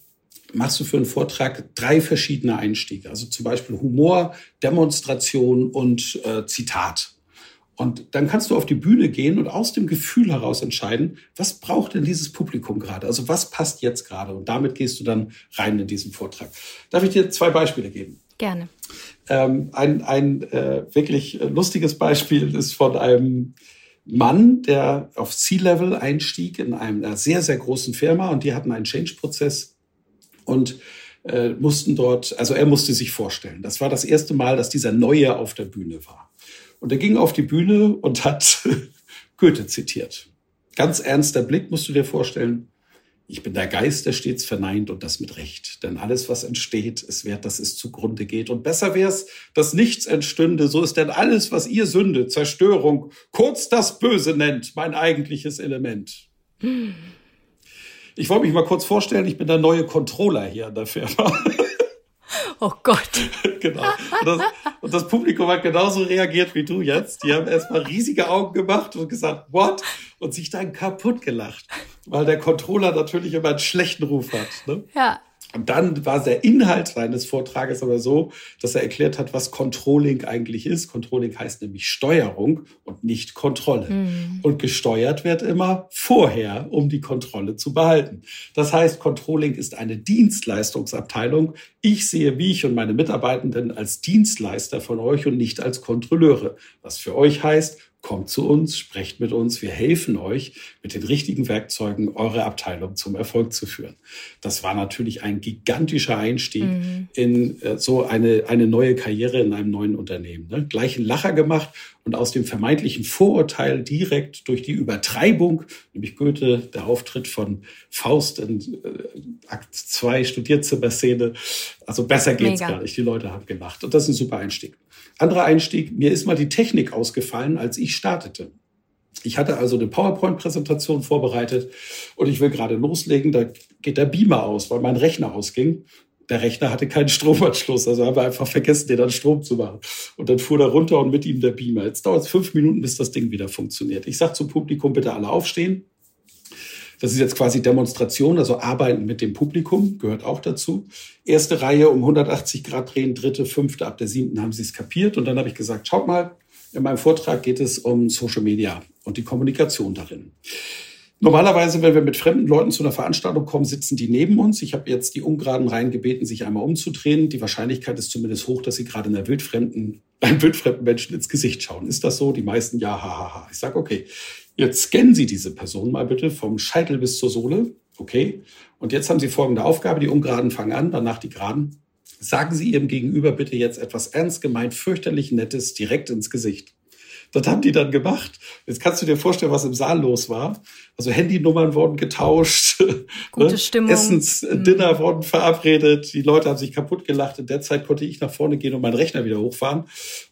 machst du für einen Vortrag drei verschiedene Einstiege. Also zum Beispiel Humor, Demonstration und äh, Zitat. Und dann kannst du auf die Bühne gehen und aus dem Gefühl heraus entscheiden, was braucht denn dieses Publikum gerade? Also was passt jetzt gerade? Und damit gehst du dann rein in diesen Vortrag. Darf ich dir zwei Beispiele geben? Gerne. Ähm, ein ein äh, wirklich lustiges Beispiel ist von einem Mann, der auf C-Level einstieg in einer sehr, sehr großen Firma und die hatten einen Change-Prozess und äh, mussten dort, also er musste sich vorstellen. Das war das erste Mal, dass dieser Neue auf der Bühne war. Und er ging auf die Bühne und hat Goethe zitiert. Ganz ernster Blick, musst du dir vorstellen. Ich bin der Geist, der stets verneint und das mit Recht. Denn alles, was entsteht, ist wert, dass es zugrunde geht. Und besser wär's, dass nichts entstünde. So ist denn alles, was ihr Sünde, Zerstörung, kurz das Böse nennt, mein eigentliches Element. Ich wollte mich mal kurz vorstellen, ich bin der neue Controller hier an der Firma. Oh Gott. genau. Und das, und das, Publikum hat genauso reagiert wie du jetzt. Die haben erstmal riesige Augen gemacht und gesagt, what? Und sich dann kaputt gelacht. Weil der Controller natürlich immer einen schlechten Ruf hat. Ne? Ja. Und dann war der Inhalt seines Vortrages aber so, dass er erklärt hat, was Controlling eigentlich ist. Controlling heißt nämlich Steuerung und nicht Kontrolle. Mhm. Und gesteuert wird immer vorher, um die Kontrolle zu behalten. Das heißt, Controlling ist eine Dienstleistungsabteilung. Ich sehe mich und meine Mitarbeitenden als Dienstleister von euch und nicht als Kontrolleure. Was für euch heißt, Kommt zu uns, sprecht mit uns, wir helfen euch mit den richtigen Werkzeugen, eure Abteilung zum Erfolg zu führen. Das war natürlich ein gigantischer Einstieg mhm. in äh, so eine, eine neue Karriere in einem neuen Unternehmen. Ne? Gleich einen Lacher gemacht und aus dem vermeintlichen Vorurteil direkt durch die Übertreibung, nämlich Goethe, der Auftritt von Faust in äh, Akt 2 Studierzimmerszene, also besser geht's Mega. gar nicht. Die Leute haben gelacht und das ist ein super Einstieg. Anderer Einstieg, mir ist mal die Technik ausgefallen, als ich startete. Ich hatte also eine PowerPoint-Präsentation vorbereitet und ich will gerade loslegen. Da geht der Beamer aus, weil mein Rechner ausging. Der Rechner hatte keinen Stromanschluss, also haben wir einfach vergessen, den an Strom zu machen. Und dann fuhr er runter und mit ihm der Beamer. Jetzt dauert es fünf Minuten, bis das Ding wieder funktioniert. Ich sage zum Publikum, bitte alle aufstehen. Das ist jetzt quasi Demonstration, also Arbeiten mit dem Publikum gehört auch dazu. Erste Reihe um 180 Grad drehen, dritte, fünfte, ab der siebten haben sie es kapiert. Und dann habe ich gesagt, schaut mal, in meinem Vortrag geht es um Social Media und die Kommunikation darin. Normalerweise, wenn wir mit fremden Leuten zu einer Veranstaltung kommen, sitzen die neben uns. Ich habe jetzt die ungeraden Reihen gebeten, sich einmal umzudrehen. Die Wahrscheinlichkeit ist zumindest hoch, dass sie gerade einer wildfremden, einem wildfremden Menschen ins Gesicht schauen. Ist das so? Die meisten ja, hahaha. Ha, ha. Ich sage, okay, Jetzt scannen Sie diese Person mal bitte vom Scheitel bis zur Sohle. Okay. Und jetzt haben Sie folgende Aufgabe. Die Ungeraden fangen an, danach die Geraden. Sagen Sie Ihrem Gegenüber bitte jetzt etwas ernst gemeint, fürchterlich Nettes direkt ins Gesicht. Das haben die dann gemacht. Jetzt kannst du dir vorstellen, was im Saal los war. Also Handynummern wurden getauscht. Gute ne? Stimmung. Essens, mhm. Dinner wurden verabredet. Die Leute haben sich kaputt gelacht. In der Zeit konnte ich nach vorne gehen und meinen Rechner wieder hochfahren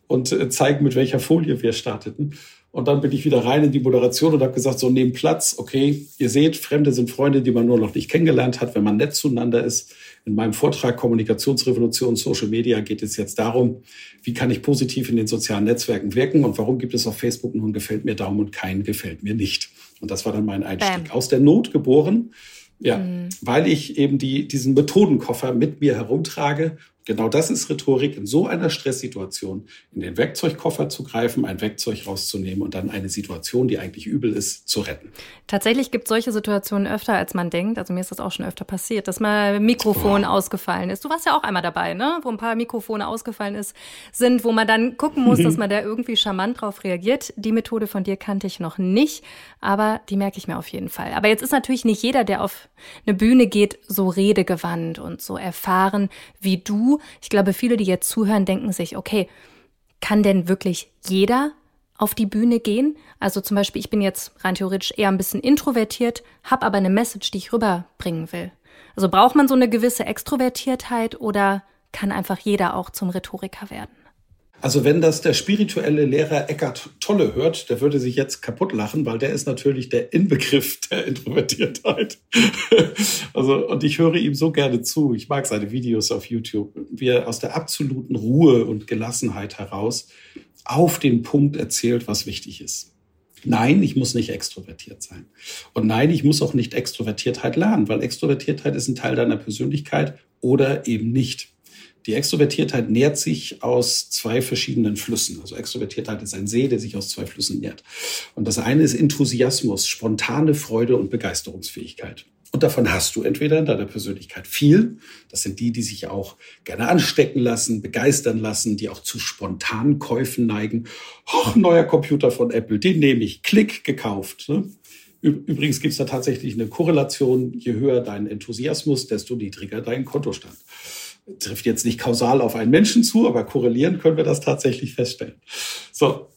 und äh, zeigen, mit welcher Folie wir starteten. Und dann bin ich wieder rein in die Moderation und habe gesagt, so nehmt Platz, okay, ihr seht, Fremde sind Freunde, die man nur noch nicht kennengelernt hat, wenn man nett zueinander ist. In meinem Vortrag Kommunikationsrevolution Social Media geht es jetzt darum, wie kann ich positiv in den sozialen Netzwerken wirken und warum gibt es auf Facebook nun gefällt mir Daumen und keinen gefällt mir nicht. Und das war dann mein Einstieg. Bam. Aus der Not geboren, ja, mhm. weil ich eben die, diesen Methodenkoffer mit mir herumtrage Genau das ist Rhetorik, in so einer Stresssituation in den Werkzeugkoffer zu greifen, ein Werkzeug rauszunehmen und dann eine Situation, die eigentlich übel ist, zu retten. Tatsächlich gibt es solche Situationen öfter, als man denkt. Also mir ist das auch schon öfter passiert, dass mal Mikrofon oh. ausgefallen ist. Du warst ja auch einmal dabei, ne? Wo ein paar Mikrofone ausgefallen ist, sind, wo man dann gucken muss, dass man da irgendwie charmant drauf reagiert. Die Methode von dir kannte ich noch nicht, aber die merke ich mir auf jeden Fall. Aber jetzt ist natürlich nicht jeder, der auf eine Bühne geht, so redegewandt und so erfahren wie du. Ich glaube, viele, die jetzt zuhören, denken sich, okay, kann denn wirklich jeder auf die Bühne gehen? Also zum Beispiel, ich bin jetzt rein theoretisch eher ein bisschen introvertiert, habe aber eine Message, die ich rüberbringen will. Also braucht man so eine gewisse Extrovertiertheit oder kann einfach jeder auch zum Rhetoriker werden? Also wenn das der spirituelle Lehrer Eckart Tolle hört, der würde sich jetzt kaputt lachen, weil der ist natürlich der Inbegriff der Introvertiertheit. also, und ich höre ihm so gerne zu. Ich mag seine Videos auf YouTube, wie er aus der absoluten Ruhe und Gelassenheit heraus auf den Punkt erzählt, was wichtig ist. Nein, ich muss nicht extrovertiert sein. Und nein, ich muss auch nicht Extrovertiertheit lernen, weil Extrovertiertheit ist ein Teil deiner Persönlichkeit oder eben nicht. Die Extrovertiertheit nährt sich aus zwei verschiedenen Flüssen. Also Extrovertiertheit ist ein See, der sich aus zwei Flüssen nährt. Und das eine ist Enthusiasmus, spontane Freude und Begeisterungsfähigkeit. Und davon hast du entweder in deiner Persönlichkeit viel. Das sind die, die sich auch gerne anstecken lassen, begeistern lassen, die auch zu spontanen Käufen neigen. Och, neuer Computer von Apple, den nehme ich. Klick gekauft. Ne? Übrigens gibt es da tatsächlich eine Korrelation. Je höher dein Enthusiasmus, desto niedriger dein Kontostand trifft jetzt nicht kausal auf einen Menschen zu, aber korrelieren können wir das tatsächlich feststellen. So.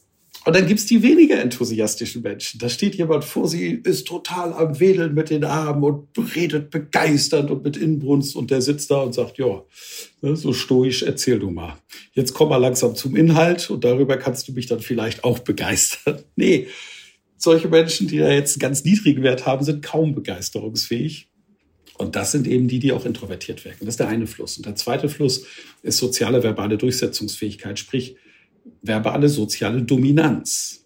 Und dann gibt's die weniger enthusiastischen Menschen. Da steht jemand vor sie, ist total am Wedeln mit den Armen und redet begeisternd und mit Inbrunst und der sitzt da und sagt, ja, ne, so stoisch, erzähl du mal. Jetzt komm mal langsam zum Inhalt und darüber kannst du mich dann vielleicht auch begeistern. Nee, solche Menschen, die da jetzt einen ganz niedrigen Wert haben, sind kaum begeisterungsfähig. Und das sind eben die, die auch introvertiert wirken. Das ist der eine Fluss. Und der zweite Fluss ist soziale verbale Durchsetzungsfähigkeit, sprich verbale soziale Dominanz.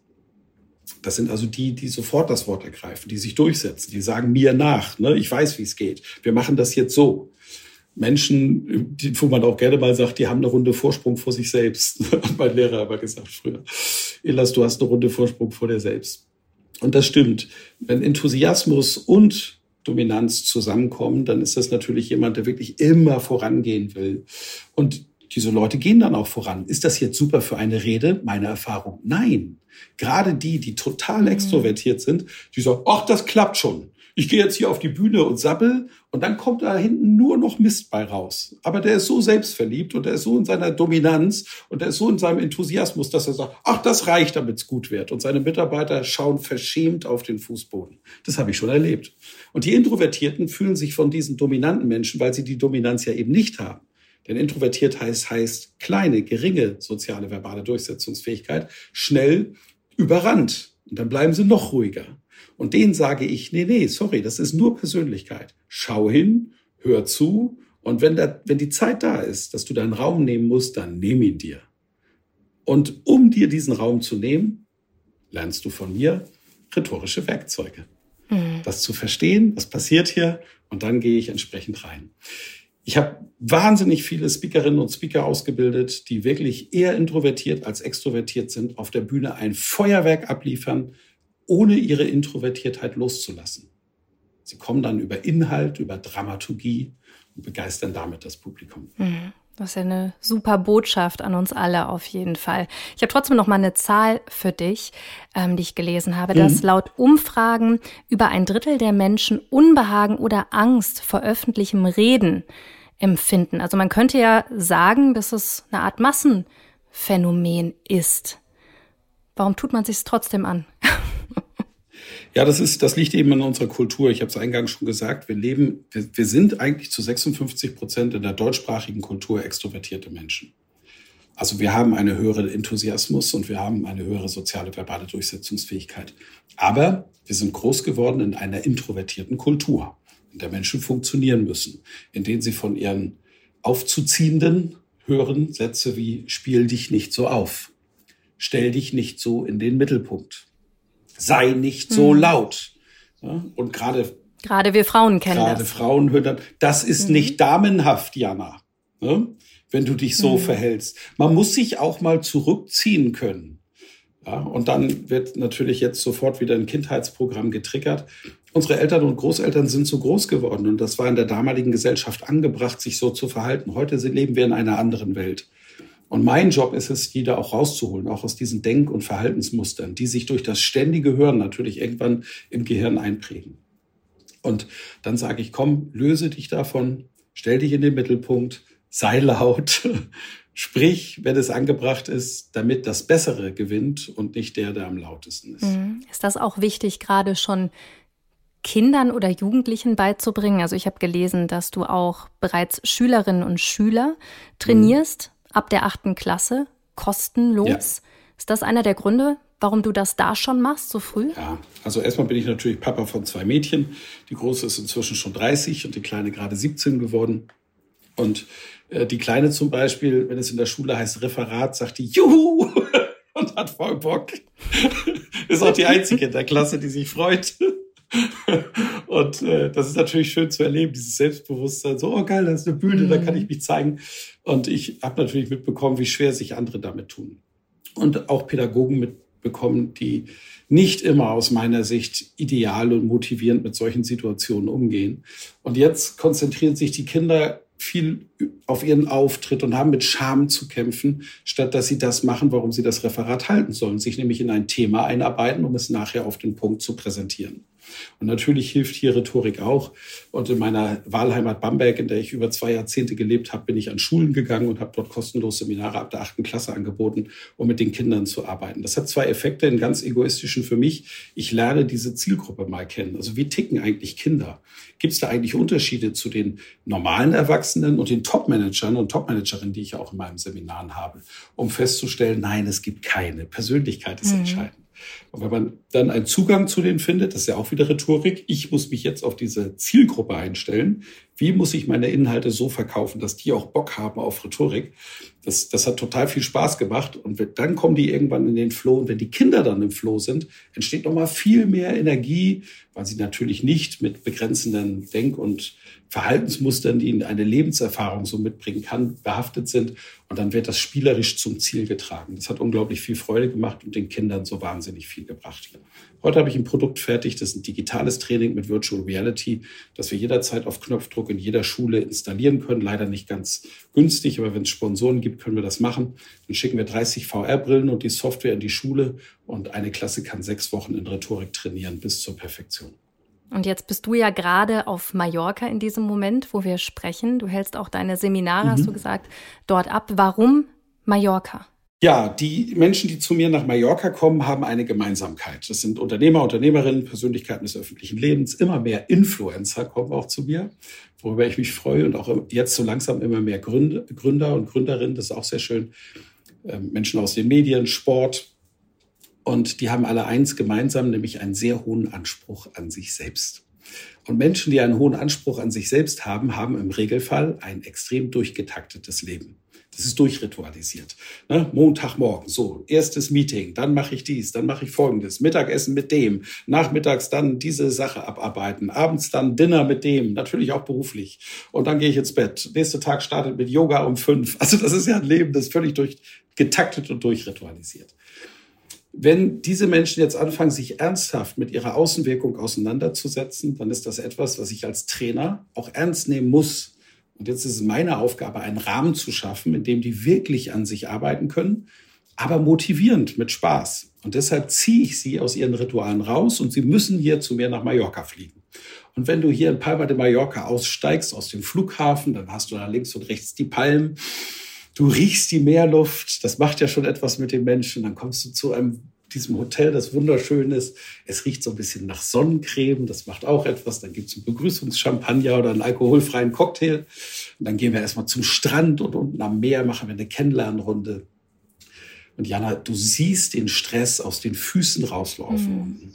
Das sind also die, die sofort das Wort ergreifen, die sich durchsetzen, die sagen mir nach. Ne? Ich weiß, wie es geht. Wir machen das jetzt so. Menschen, die, wo man auch gerne mal sagt, die haben eine Runde Vorsprung vor sich selbst. Hat mein Lehrer aber gesagt früher. Elas, du hast eine Runde Vorsprung vor dir selbst. Und das stimmt. Wenn Enthusiasmus und Dominanz zusammenkommen, dann ist das natürlich jemand, der wirklich immer vorangehen will. Und diese Leute gehen dann auch voran. Ist das jetzt super für eine Rede? Meine Erfahrung. Nein. Gerade die, die total mhm. extrovertiert sind, die sagen, ach, das klappt schon ich gehe jetzt hier auf die Bühne und sabbel und dann kommt da hinten nur noch Mist bei raus. Aber der ist so selbstverliebt und der ist so in seiner Dominanz und der ist so in seinem Enthusiasmus, dass er sagt, ach, das reicht, damit es gut wird. Und seine Mitarbeiter schauen verschämt auf den Fußboden. Das habe ich schon erlebt. Und die Introvertierten fühlen sich von diesen dominanten Menschen, weil sie die Dominanz ja eben nicht haben. Denn introvertiert heißt, heißt kleine, geringe soziale verbale Durchsetzungsfähigkeit, schnell überrannt. Und dann bleiben sie noch ruhiger. Und denen sage ich, nee, nee, sorry, das ist nur Persönlichkeit. Schau hin, hör zu und wenn, da, wenn die Zeit da ist, dass du deinen Raum nehmen musst, dann nimm ihn dir. Und um dir diesen Raum zu nehmen, lernst du von mir rhetorische Werkzeuge. Mhm. Das zu verstehen, was passiert hier, und dann gehe ich entsprechend rein. Ich habe wahnsinnig viele Speakerinnen und Speaker ausgebildet, die wirklich eher introvertiert als extrovertiert sind, auf der Bühne ein Feuerwerk abliefern, ohne ihre Introvertiertheit loszulassen. Sie kommen dann über Inhalt, über Dramaturgie und begeistern damit das Publikum. Mhm. Das ist ja eine super Botschaft an uns alle auf jeden Fall. Ich habe trotzdem noch mal eine Zahl für dich, ähm, die ich gelesen habe, mhm. dass laut Umfragen über ein Drittel der Menschen Unbehagen oder Angst vor öffentlichem Reden empfinden. Also man könnte ja sagen, dass es eine Art Massenphänomen ist. Warum tut man sich trotzdem an? Ja, das ist, das liegt eben in unserer Kultur. Ich habe es eingangs schon gesagt. Wir leben, wir, wir sind eigentlich zu 56 Prozent in der deutschsprachigen Kultur extrovertierte Menschen. Also wir haben eine höhere Enthusiasmus und wir haben eine höhere soziale verbale Durchsetzungsfähigkeit. Aber wir sind groß geworden in einer introvertierten Kultur, in der Menschen funktionieren müssen, in denen sie von ihren aufzuziehenden hören Sätze wie spiel dich nicht so auf, stell dich nicht so in den Mittelpunkt, sei nicht so hm. laut. Ja, und gerade gerade wir Frauen kennen gerade das. Frauen hören dann, das ist mhm. nicht damenhaft, Jana. Ja? wenn du dich so mhm. verhältst. Man muss sich auch mal zurückziehen können. Ja, und dann wird natürlich jetzt sofort wieder ein Kindheitsprogramm getriggert. Unsere Eltern und Großeltern sind so groß geworden und das war in der damaligen Gesellschaft angebracht, sich so zu verhalten. Heute leben wir in einer anderen Welt. Und mein Job ist es, die da auch rauszuholen, auch aus diesen Denk- und Verhaltensmustern, die sich durch das ständige Hören natürlich irgendwann im Gehirn einprägen. Und dann sage ich, komm, löse dich davon, stell dich in den Mittelpunkt, sei laut, sprich, wenn es angebracht ist, damit das Bessere gewinnt und nicht der, der am lautesten ist. Mhm. Ist das auch wichtig, gerade schon Kindern oder Jugendlichen beizubringen? Also ich habe gelesen, dass du auch bereits Schülerinnen und Schüler trainierst. Ab der achten Klasse, kostenlos. Ja. Ist das einer der Gründe, warum du das da schon machst, so früh? Ja, also erstmal bin ich natürlich Papa von zwei Mädchen. Die große ist inzwischen schon 30 und die kleine gerade 17 geworden. Und äh, die Kleine zum Beispiel, wenn es in der Schule heißt Referat, sagt die Juhu und hat voll Bock. ist auch die einzige in der Klasse, die sich freut. und äh, das ist natürlich schön zu erleben, dieses Selbstbewusstsein. So, oh geil, das ist eine Bühne, mhm. da kann ich mich zeigen. Und ich habe natürlich mitbekommen, wie schwer sich andere damit tun. Und auch Pädagogen mitbekommen, die nicht immer aus meiner Sicht ideal und motivierend mit solchen Situationen umgehen. Und jetzt konzentrieren sich die Kinder viel auf ihren Auftritt und haben mit Scham zu kämpfen, statt dass sie das machen, warum sie das Referat halten sollen, sich nämlich in ein Thema einarbeiten, um es nachher auf den Punkt zu präsentieren. Und natürlich hilft hier Rhetorik auch. Und in meiner Wahlheimat Bamberg, in der ich über zwei Jahrzehnte gelebt habe, bin ich an Schulen gegangen und habe dort kostenlos Seminare ab der achten Klasse angeboten, um mit den Kindern zu arbeiten. Das hat zwei Effekte, einen ganz egoistischen für mich. Ich lerne diese Zielgruppe mal kennen. Also wie ticken eigentlich Kinder? Gibt es da eigentlich Unterschiede zu den normalen Erwachsenen und den Top-Managern und Top-Managerinnen, die ich auch in meinem Seminaren habe, um festzustellen, nein, es gibt keine. Persönlichkeit ist mhm. entscheidend. Und wenn man dann einen Zugang zu denen findet, das ist ja auch wieder Rhetorik, ich muss mich jetzt auf diese Zielgruppe einstellen. Wie muss ich meine Inhalte so verkaufen, dass die auch Bock haben auf Rhetorik? Das, das hat total viel Spaß gemacht. Und dann kommen die irgendwann in den Flow. Und wenn die Kinder dann im Flow sind, entsteht nochmal viel mehr Energie, weil sie natürlich nicht mit begrenzenden Denk- und Verhaltensmustern, die eine Lebenserfahrung so mitbringen kann, behaftet sind. Und dann wird das spielerisch zum Ziel getragen. Das hat unglaublich viel Freude gemacht und den Kindern so wahnsinnig viel gebracht. Heute habe ich ein Produkt fertig, das ist ein digitales Training mit Virtual Reality, das wir jederzeit auf Knopfdruck in jeder Schule installieren können. Leider nicht ganz günstig, aber wenn es Sponsoren gibt, können wir das machen. Dann schicken wir 30 VR-Brillen und die Software in die Schule und eine Klasse kann sechs Wochen in Rhetorik trainieren bis zur Perfektion. Und jetzt bist du ja gerade auf Mallorca in diesem Moment, wo wir sprechen. Du hältst auch deine Seminare, mhm. hast du gesagt, dort ab. Warum Mallorca? Ja, die Menschen, die zu mir nach Mallorca kommen, haben eine Gemeinsamkeit. Das sind Unternehmer, Unternehmerinnen, Persönlichkeiten des öffentlichen Lebens. Immer mehr Influencer kommen auch zu mir, worüber ich mich freue. Und auch jetzt so langsam immer mehr Gründer und Gründerinnen. Das ist auch sehr schön. Ähm, Menschen aus den Medien, Sport, und die haben alle eins gemeinsam, nämlich einen sehr hohen Anspruch an sich selbst. Und Menschen, die einen hohen Anspruch an sich selbst haben, haben im Regelfall ein extrem durchgetaktetes Leben. Das ist durchritualisiert. Ne? Montagmorgen, so, erstes Meeting, dann mache ich dies, dann mache ich folgendes, Mittagessen mit dem, nachmittags dann diese Sache abarbeiten, abends dann Dinner mit dem, natürlich auch beruflich. Und dann gehe ich ins Bett. Nächster Tag startet mit Yoga um fünf. Also das ist ja ein Leben, das völlig durchgetaktet und durchritualisiert. Wenn diese Menschen jetzt anfangen, sich ernsthaft mit ihrer Außenwirkung auseinanderzusetzen, dann ist das etwas, was ich als Trainer auch ernst nehmen muss. Und jetzt ist es meine Aufgabe, einen Rahmen zu schaffen, in dem die wirklich an sich arbeiten können, aber motivierend, mit Spaß. Und deshalb ziehe ich sie aus ihren Ritualen raus und sie müssen hier zu mir nach Mallorca fliegen. Und wenn du hier in Palma de Mallorca aussteigst aus dem Flughafen, dann hast du da links und rechts die Palmen du riechst die Meerluft, das macht ja schon etwas mit den Menschen. Dann kommst du zu einem diesem Hotel, das wunderschön ist. Es riecht so ein bisschen nach Sonnencreme, das macht auch etwas. Dann gibt es einen Begrüßungschampagner oder einen alkoholfreien Cocktail. Und dann gehen wir erstmal zum Strand und unten am Meer machen wir eine Kennenlernrunde. Und Jana, du siehst den Stress aus den Füßen rauslaufen. Mhm.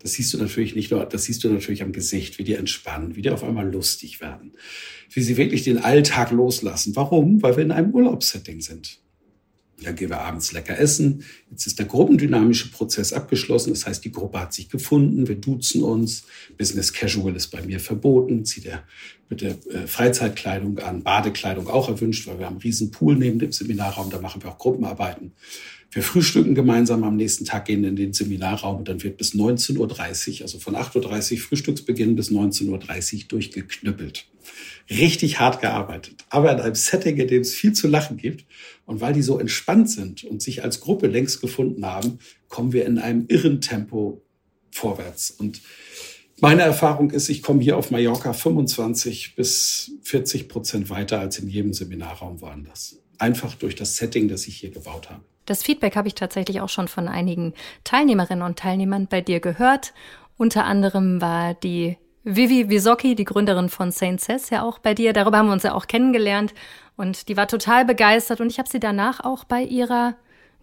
Das siehst du natürlich nicht nur, das siehst du natürlich am Gesicht, wie die entspannen, wie die auf einmal lustig werden, wie sie wirklich den Alltag loslassen. Warum? Weil wir in einem Urlaubssetting sind. Dann gehen wir abends lecker essen. Jetzt ist der gruppendynamische Prozess abgeschlossen. Das heißt, die Gruppe hat sich gefunden. Wir duzen uns. Business Casual ist bei mir verboten. Zieht er bitte äh, Freizeitkleidung an. Badekleidung auch erwünscht, weil wir haben einen riesen Pool neben dem Seminarraum. Da machen wir auch Gruppenarbeiten. Wir frühstücken gemeinsam am nächsten Tag, gehen in den Seminarraum und dann wird bis 19.30 Uhr, also von 8.30 Uhr Frühstücksbeginn bis 19.30 Uhr durchgeknüppelt. Richtig hart gearbeitet, aber in einem Setting, in dem es viel zu lachen gibt. Und weil die so entspannt sind und sich als Gruppe längst gefunden haben, kommen wir in einem irren Tempo vorwärts. Und meine Erfahrung ist, ich komme hier auf Mallorca 25 bis 40 Prozent weiter als in jedem Seminarraum woanders. Einfach durch das Setting, das ich hier gebaut habe. Das Feedback habe ich tatsächlich auch schon von einigen Teilnehmerinnen und Teilnehmern bei dir gehört. Unter anderem war die Vivi Wisocki, die Gründerin von Saint Cess, ja auch bei dir. Darüber haben wir uns ja auch kennengelernt. Und die war total begeistert. Und ich habe sie danach auch bei ihrer,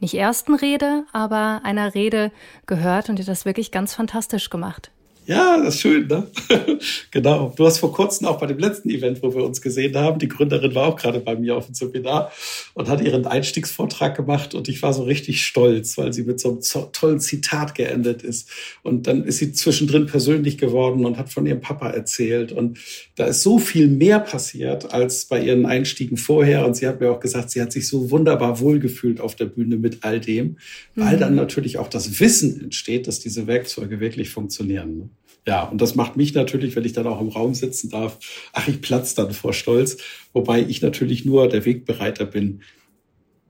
nicht ersten Rede, aber einer Rede gehört und hat das wirklich ganz fantastisch gemacht. Ja, das ist schön, ne? genau. Du hast vor kurzem auch bei dem letzten Event, wo wir uns gesehen haben, die Gründerin war auch gerade bei mir auf dem Seminar und hat ihren Einstiegsvortrag gemacht und ich war so richtig stolz, weil sie mit so einem tollen Zitat geendet ist. Und dann ist sie zwischendrin persönlich geworden und hat von ihrem Papa erzählt. Und da ist so viel mehr passiert als bei ihren Einstiegen vorher. Und sie hat mir auch gesagt, sie hat sich so wunderbar wohlgefühlt auf der Bühne mit all dem, weil mhm. dann natürlich auch das Wissen entsteht, dass diese Werkzeuge wirklich funktionieren. Ne? Ja, und das macht mich natürlich, wenn ich dann auch im Raum sitzen darf, ach, ich platze dann vor Stolz, wobei ich natürlich nur der Wegbereiter bin.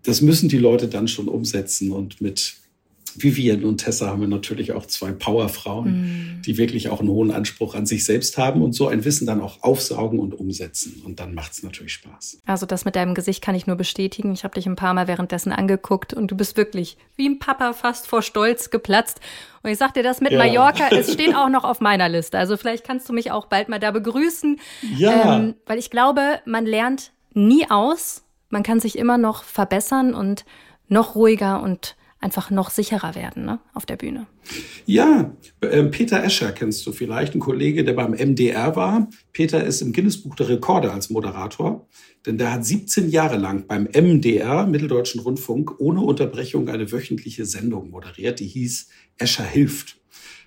Das müssen die Leute dann schon umsetzen und mit Vivian und Tessa haben wir natürlich auch zwei Powerfrauen, mm. die wirklich auch einen hohen Anspruch an sich selbst haben und so ein Wissen dann auch aufsaugen und umsetzen. Und dann macht es natürlich Spaß. Also das mit deinem Gesicht kann ich nur bestätigen. Ich habe dich ein paar Mal währenddessen angeguckt und du bist wirklich wie ein Papa fast vor Stolz geplatzt. Und ich sag dir das mit ja. Mallorca, es steht auch noch auf meiner Liste. Also vielleicht kannst du mich auch bald mal da begrüßen. Ja. Ähm, weil ich glaube, man lernt nie aus. Man kann sich immer noch verbessern und noch ruhiger und einfach noch sicherer werden ne, auf der Bühne. Ja, äh, Peter Escher kennst du vielleicht, ein Kollege, der beim MDR war. Peter ist im Guinness-Buch der Rekorde als Moderator, denn der hat 17 Jahre lang beim MDR, Mitteldeutschen Rundfunk, ohne Unterbrechung eine wöchentliche Sendung moderiert, die hieß Escher hilft.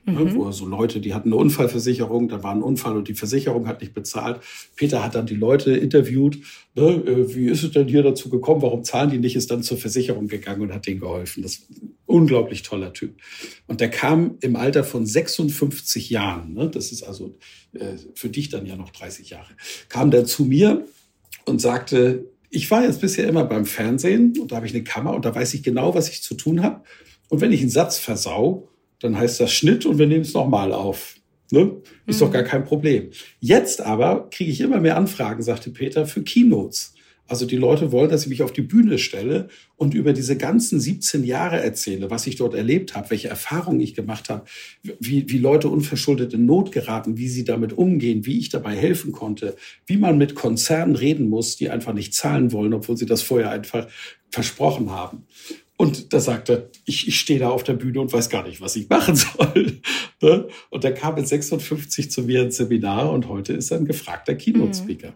Ne, mhm. wo so Leute, die hatten eine Unfallversicherung, da war ein Unfall und die Versicherung hat nicht bezahlt. Peter hat dann die Leute interviewt, ne, äh, wie ist es denn hier dazu gekommen, warum zahlen die nicht, ist dann zur Versicherung gegangen und hat denen geholfen. Das ist ein unglaublich toller Typ. Und der kam im Alter von 56 Jahren, ne, das ist also äh, für dich dann ja noch 30 Jahre, kam der zu mir und sagte, ich war jetzt bisher immer beim Fernsehen und da habe ich eine Kamera und da weiß ich genau, was ich zu tun habe. Und wenn ich einen Satz versau, dann heißt das Schnitt und wir nehmen es nochmal auf. Ne? Ist mhm. doch gar kein Problem. Jetzt aber kriege ich immer mehr Anfragen, sagte Peter, für Keynotes. Also die Leute wollen, dass ich mich auf die Bühne stelle und über diese ganzen 17 Jahre erzähle, was ich dort erlebt habe, welche Erfahrungen ich gemacht habe, wie, wie Leute unverschuldet in Not geraten, wie sie damit umgehen, wie ich dabei helfen konnte, wie man mit Konzernen reden muss, die einfach nicht zahlen wollen, obwohl sie das vorher einfach versprochen haben. Und da sagt er, ich, ich stehe da auf der Bühne und weiß gar nicht, was ich machen soll. Ne? Und er kam mit 56 zu mir ins Seminar und heute ist er ein gefragter Keynote-Speaker. Mhm.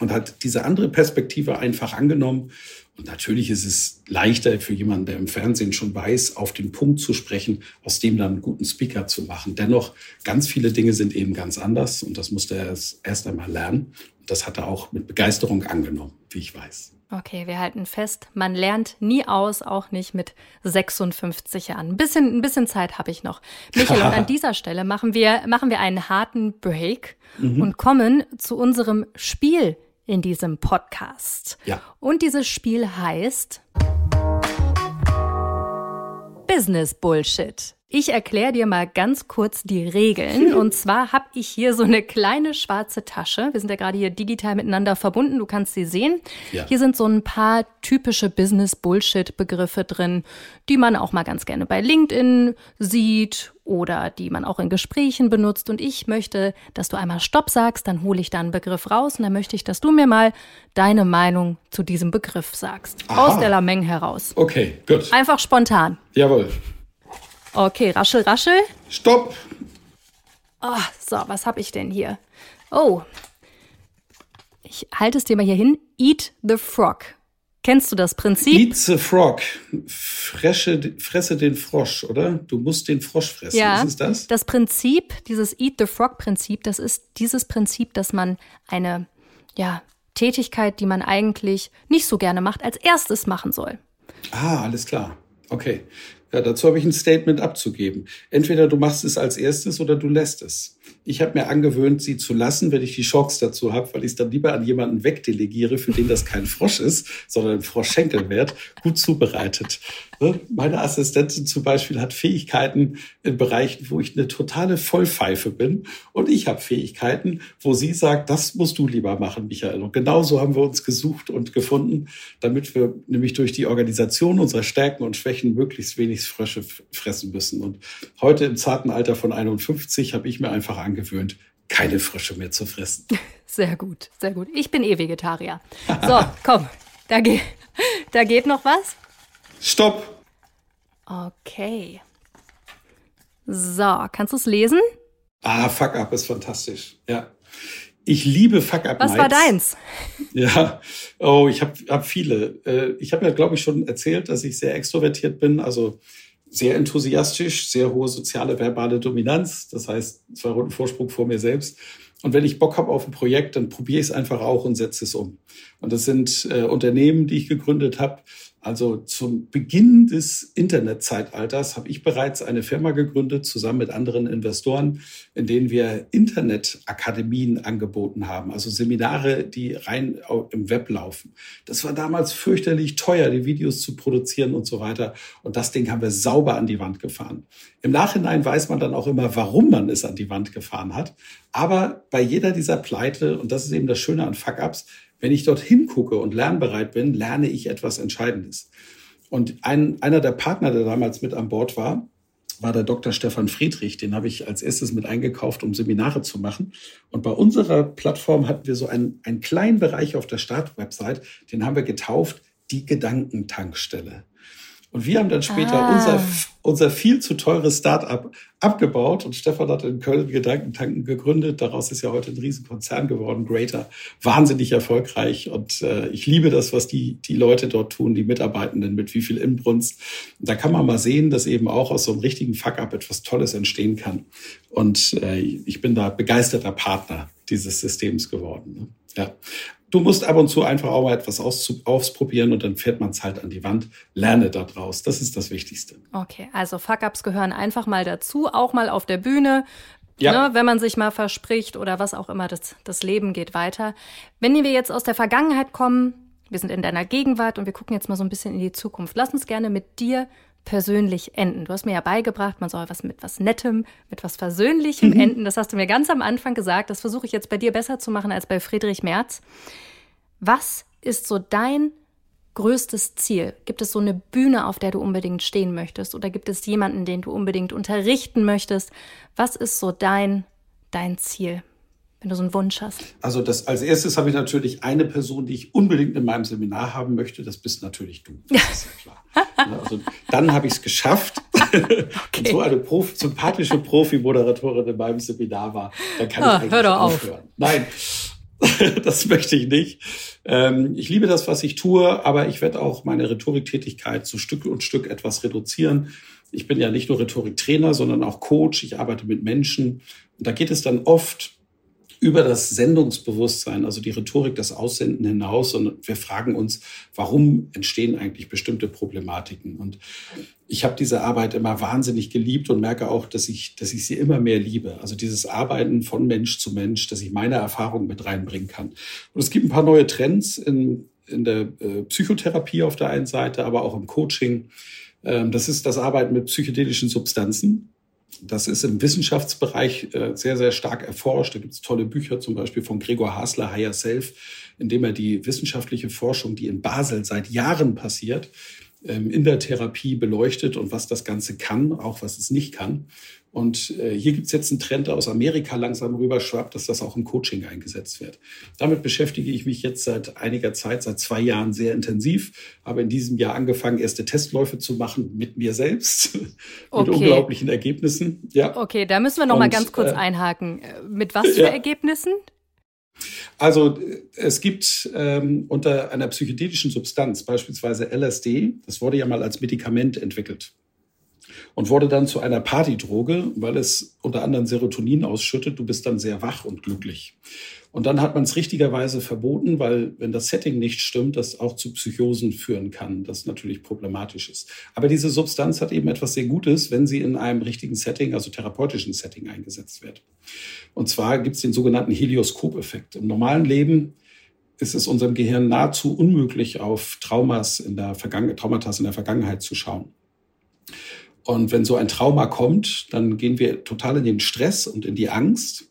Und hat diese andere Perspektive einfach angenommen. Und natürlich ist es leichter für jemanden, der im Fernsehen schon weiß, auf den Punkt zu sprechen, aus dem dann einen guten Speaker zu machen. Dennoch, ganz viele Dinge sind eben ganz anders und das musste er erst einmal lernen. Und das hat er auch mit Begeisterung angenommen, wie ich weiß. Okay, wir halten fest, man lernt nie aus, auch nicht mit 56 Jahren. Ein bisschen, ein bisschen Zeit habe ich noch. Michael, und an dieser Stelle machen wir, machen wir einen harten Break mhm. und kommen zu unserem Spiel in diesem Podcast. Ja. Und dieses Spiel heißt Business Bullshit. Ich erkläre dir mal ganz kurz die Regeln. Und zwar habe ich hier so eine kleine schwarze Tasche. Wir sind ja gerade hier digital miteinander verbunden. Du kannst sie sehen. Ja. Hier sind so ein paar typische Business-Bullshit-Begriffe drin, die man auch mal ganz gerne bei LinkedIn sieht oder die man auch in Gesprächen benutzt. Und ich möchte, dass du einmal Stopp sagst, dann hole ich da einen Begriff raus und dann möchte ich, dass du mir mal deine Meinung zu diesem Begriff sagst. Aha. Aus der Lameng heraus. Okay, gut. Einfach spontan. Jawohl. Okay, raschel, raschel. Stopp. Oh, so, was habe ich denn hier? Oh. Ich halte es dir mal hier hin. Eat the frog. Kennst du das Prinzip? Eat the frog. Fresche, fresse den Frosch, oder? Du musst den Frosch fressen. Ja, ist das? Das Prinzip, dieses Eat the frog Prinzip, das ist dieses Prinzip, dass man eine, ja, Tätigkeit, die man eigentlich nicht so gerne macht, als erstes machen soll. Ah, alles klar. Okay. Ja, dazu habe ich ein Statement abzugeben. Entweder du machst es als erstes oder du lässt es. Ich habe mir angewöhnt, sie zu lassen, wenn ich die Chance dazu habe, weil ich es dann lieber an jemanden wegdelegiere, für den das kein Frosch ist, sondern ein Froschschenkelwert, gut zubereitet. Ne? Meine Assistentin zum Beispiel hat Fähigkeiten in Bereichen, wo ich eine totale Vollpfeife bin. Und ich habe Fähigkeiten, wo sie sagt, das musst du lieber machen, Michael. Und genauso haben wir uns gesucht und gefunden, damit wir nämlich durch die Organisation unserer Stärken und Schwächen möglichst wenig Frösche fressen müssen. Und heute im zarten Alter von 51 habe ich mir einfach angewöhnt, keine Frösche mehr zu fressen. Sehr gut, sehr gut. Ich bin eh Vegetarier. So, komm, da, ge da geht noch was. Stopp. Okay. So, kannst du es lesen? Ah, Fuck Up ist fantastisch. Ja. Ich liebe Fuck Up. Was war deins? Ja, oh, ich habe hab viele. Äh, ich habe ja, glaube ich, schon erzählt, dass ich sehr extrovertiert bin. Also sehr enthusiastisch, sehr hohe soziale verbale Dominanz, das heißt zwei Runden Vorsprung vor mir selbst. Und wenn ich Bock habe auf ein Projekt, dann probiere ich es einfach auch und setze es um. Und das sind äh, Unternehmen, die ich gegründet habe, also zum Beginn des Internetzeitalters habe ich bereits eine Firma gegründet, zusammen mit anderen Investoren, in denen wir Internetakademien angeboten haben, also Seminare, die rein im Web laufen. Das war damals fürchterlich teuer, die Videos zu produzieren und so weiter. Und das Ding haben wir sauber an die Wand gefahren. Im Nachhinein weiß man dann auch immer, warum man es an die Wand gefahren hat. Aber bei jeder dieser Pleite, und das ist eben das Schöne an Fuck-Ups, wenn ich dort hingucke und lernbereit bin, lerne ich etwas Entscheidendes. Und ein, einer der Partner, der damals mit an Bord war, war der Dr. Stefan Friedrich. Den habe ich als erstes mit eingekauft, um Seminare zu machen. Und bei unserer Plattform hatten wir so einen, einen kleinen Bereich auf der Startwebsite, den haben wir getauft, die Gedankentankstelle. Und wir haben dann später ah. unser, unser viel zu teures Start-up abgebaut und Stefan hat in Köln Gedankentanken gegründet. Daraus ist ja heute ein Riesenkonzern geworden, Greater, wahnsinnig erfolgreich. Und äh, ich liebe das, was die, die Leute dort tun, die Mitarbeitenden mit wie viel Inbrunst. Da kann man mal sehen, dass eben auch aus so einem richtigen Fuck-up etwas Tolles entstehen kann. Und äh, ich bin da begeisterter Partner dieses Systems geworden. Ne? Ja du musst ab und zu einfach auch mal etwas ausprobieren und dann fährt man es halt an die Wand. Lerne da draus. Das ist das Wichtigste. Okay, also Fuck-Ups gehören einfach mal dazu, auch mal auf der Bühne. Ja. Ne, wenn man sich mal verspricht oder was auch immer, das, das Leben geht weiter. Wenn wir jetzt aus der Vergangenheit kommen, wir sind in deiner Gegenwart und wir gucken jetzt mal so ein bisschen in die Zukunft. Lass uns gerne mit dir persönlich enden. Du hast mir ja beigebracht, man soll was mit was Nettem, mit was Versöhnlichem mhm. enden. Das hast du mir ganz am Anfang gesagt. Das versuche ich jetzt bei dir besser zu machen als bei Friedrich Merz. Was ist so dein größtes Ziel? Gibt es so eine Bühne, auf der du unbedingt stehen möchtest? Oder gibt es jemanden, den du unbedingt unterrichten möchtest? Was ist so dein, dein Ziel? wenn du so einen Wunsch hast? Also das, als erstes habe ich natürlich eine Person, die ich unbedingt in meinem Seminar haben möchte. Das bist natürlich du. Das ist ja klar. Also dann habe ich es geschafft. Okay. So eine Profi, sympathische Profi-Moderatorin in meinem Seminar war, dann kann ah, ich eigentlich hör doch aufhören. Auf. Nein, das möchte ich nicht. Ähm, ich liebe das, was ich tue, aber ich werde auch meine Rhetoriktätigkeit zu Stück und Stück etwas reduzieren. Ich bin ja nicht nur Rhetoriktrainer, sondern auch Coach. Ich arbeite mit Menschen. Und da geht es dann oft über das Sendungsbewusstsein, also die Rhetorik, das Aussenden hinaus. Und wir fragen uns, warum entstehen eigentlich bestimmte Problematiken? Und ich habe diese Arbeit immer wahnsinnig geliebt und merke auch, dass ich, dass ich sie immer mehr liebe. Also dieses Arbeiten von Mensch zu Mensch, dass ich meine Erfahrungen mit reinbringen kann. Und es gibt ein paar neue Trends in, in der äh, Psychotherapie auf der einen Seite, aber auch im Coaching Ähm, das ist das Arbeiten mit psychedelischen Substanzen. Das ist im Wissenschaftsbereich äh, sehr, sehr stark erforscht. Da gibt es tolle Bücher, zum Beispiel von Gregor Hasler, Higher Self, in dem er die wissenschaftliche Forschung, die in Basel seit Jahren passiert, in der Therapie beleuchtet und was das Ganze kann, auch was es nicht kann. Und äh, hier gibt es jetzt einen Trend, der aus Amerika langsam rüberschwappt, dass das auch im Coaching eingesetzt wird. Damit beschäftige ich mich jetzt seit einiger Zeit, seit zwei Jahren sehr intensiv. Habe in diesem Jahr angefangen, erste Testläufe zu machen mit mir selbst, mit okay. unglaublichen Ergebnissen. Ja. Okay, da müssen wir noch Und, mal ganz kurz äh, einhaken. Mit was für ja. Ergebnissen? Also es gibt ähm, unter einer psychedelischen Substanz, beispielsweise LSD, das wurde ja mal als Medikament entwickelt und wurde dann zu einer Partydroge, weil es unter anderem Serotonin ausschüttet. Du bist dann sehr wach und glücklich. Und dann hat man es richtigerweise verboten, weil wenn das Setting nicht stimmt, das auch zu Psychosen führen kann, das natürlich problematisch ist. Aber diese Substanz hat eben etwas sehr Gutes, wenn sie in einem richtigen Setting, also therapeutischen Setting eingesetzt wird. Und zwar gibt es den sogenannten Helioskop-Effekt. Im normalen Leben ist es unserem Gehirn nahezu unmöglich, auf Traumas in der Traumata in der Vergangenheit zu schauen. Und wenn so ein Trauma kommt, dann gehen wir total in den Stress und in die Angst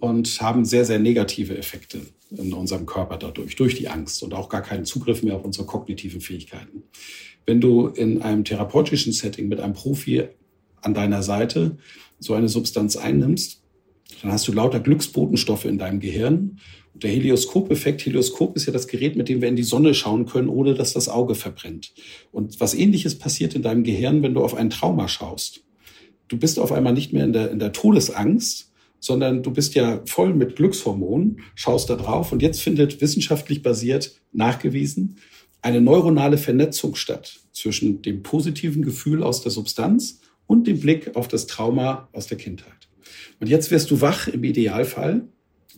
und haben sehr, sehr negative Effekte in unserem Körper dadurch, durch die Angst und auch gar keinen Zugriff mehr auf unsere kognitiven Fähigkeiten. Wenn du in einem therapeutischen Setting mit einem Profi an deiner Seite so eine Substanz einnimmst, dann hast du lauter Glücksbotenstoffe in deinem Gehirn der Helioskop-Effekt, Helioskop ist ja das Gerät, mit dem wir in die Sonne schauen können, ohne dass das Auge verbrennt. Und was ähnliches passiert in deinem Gehirn, wenn du auf ein Trauma schaust. Du bist auf einmal nicht mehr in der, in der Todesangst, sondern du bist ja voll mit Glückshormonen, schaust da drauf und jetzt findet wissenschaftlich basiert nachgewiesen eine neuronale Vernetzung statt zwischen dem positiven Gefühl aus der Substanz und dem Blick auf das Trauma aus der Kindheit. Und jetzt wirst du wach im Idealfall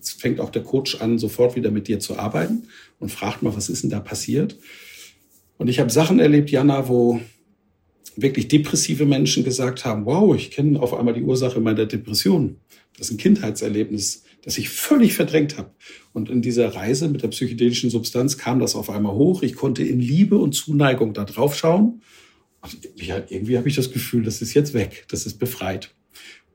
Jetzt fängt auch der Coach an, sofort wieder mit dir zu arbeiten und fragt mal, was ist denn da passiert? Und ich habe Sachen erlebt, Jana, wo wirklich depressive Menschen gesagt haben, wow, ich kenne auf einmal die Ursache meiner Depression. Das ist ein Kindheitserlebnis, das ich völlig verdrängt habe. Und in dieser Reise mit der psychedelischen Substanz kam das auf einmal hoch. Ich konnte in Liebe und Zuneigung da drauf schauen. Und irgendwie habe ich das Gefühl, das ist jetzt weg, das ist befreit.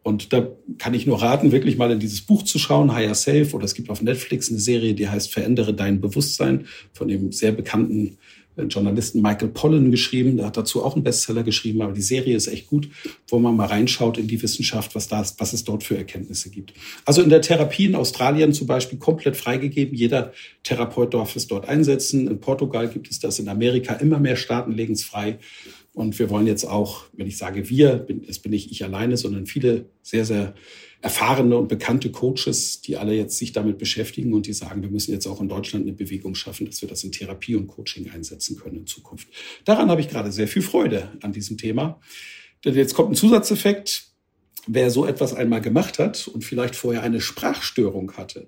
Und da kann ich nur raten, wirklich mal in dieses Buch zu schauen, Higher Self, oder es gibt auf Netflix eine Serie, die heißt Verändere dein Bewusstsein, von dem sehr bekannten Journalisten Michael Pollan geschrieben. Der hat dazu auch einen Bestseller geschrieben, aber die Serie ist echt gut, wo man mal reinschaut in die Wissenschaft, was, da was es dort für Erkenntnisse gibt. Also in der Therapie in Australien zum Beispiel komplett freigegeben. Jeder Therapeut darf es dort einsetzen. In Portugal gibt es das. In Amerika immer mehr Staaten legen es frei. Und wir wollen jetzt auch, wenn ich sage wir, bin, das bin nicht ich alleine, sondern viele sehr, sehr erfahrene und bekannte Coaches, die alle jetzt sich damit beschäftigen und die sagen, wir müssen jetzt auch in Deutschland eine Bewegung schaffen, dass wir das in Therapie und Coaching einsetzen können in Zukunft. Daran habe ich gerade sehr viel Freude an diesem Thema. Denn jetzt kommt ein Zusatzeffekt. Wer so etwas einmal gemacht hat und vielleicht vorher eine Sprachstörung hatte,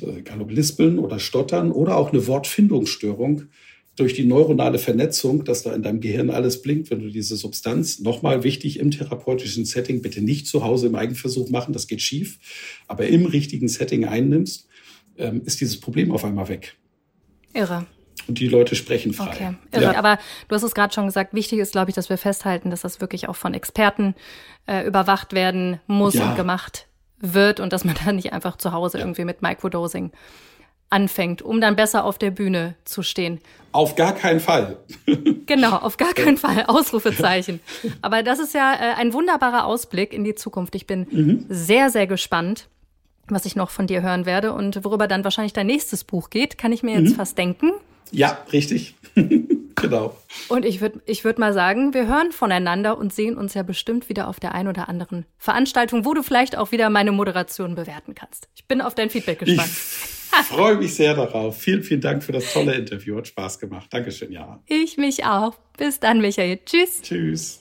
egal ob Lispeln oder Stottern oder auch eine Wortfindungsstörung, durch die neuronale Vernetzung, dass da in deinem Gehirn alles blinkt, wenn du diese Substanz, nochmal wichtig, im therapeutischen Setting, bitte nicht zu Hause im Eigenversuch machen, das geht schief, aber im richtigen Setting einnimmst, ähm, ist dieses Problem auf einmal weg. Irre. Und die Leute sprechen frei. Okay, irre. Ja. Aber du hast es gerade schon gesagt, wichtig ist, glaube ich, dass wir festhalten, dass das wirklich auch von Experten äh, überwacht werden muss ja. und gemacht wird und dass man da nicht einfach zu Hause ja. irgendwie mit Microdosing anfängt, um dann besser auf der Bühne zu stehen. Auf gar keinen Fall. genau, auf gar keinen Fall. Ausrufezeichen. Aber das ist ja äh, ein wunderbarer Ausblick in die Zukunft. Ich bin mhm. sehr, sehr gespannt, was ich noch von dir hören werde und worüber dann wahrscheinlich dein nächstes Buch geht, kann ich mir jetzt mhm. fast denken. Ja, richtig. genau. Und ich würde ich würd mal sagen, wir hören voneinander und sehen uns ja bestimmt wieder auf der ein oder anderen Veranstaltung, wo du vielleicht auch wieder meine Moderation bewerten kannst. Ich bin auf dein Feedback gespannt. Ich freue mich sehr darauf. Vielen, vielen Dank für das tolle Interview. Hat Spaß gemacht. Dankeschön, ja. Ich mich auch. Bis dann, Michael. Tschüss. Tschüss.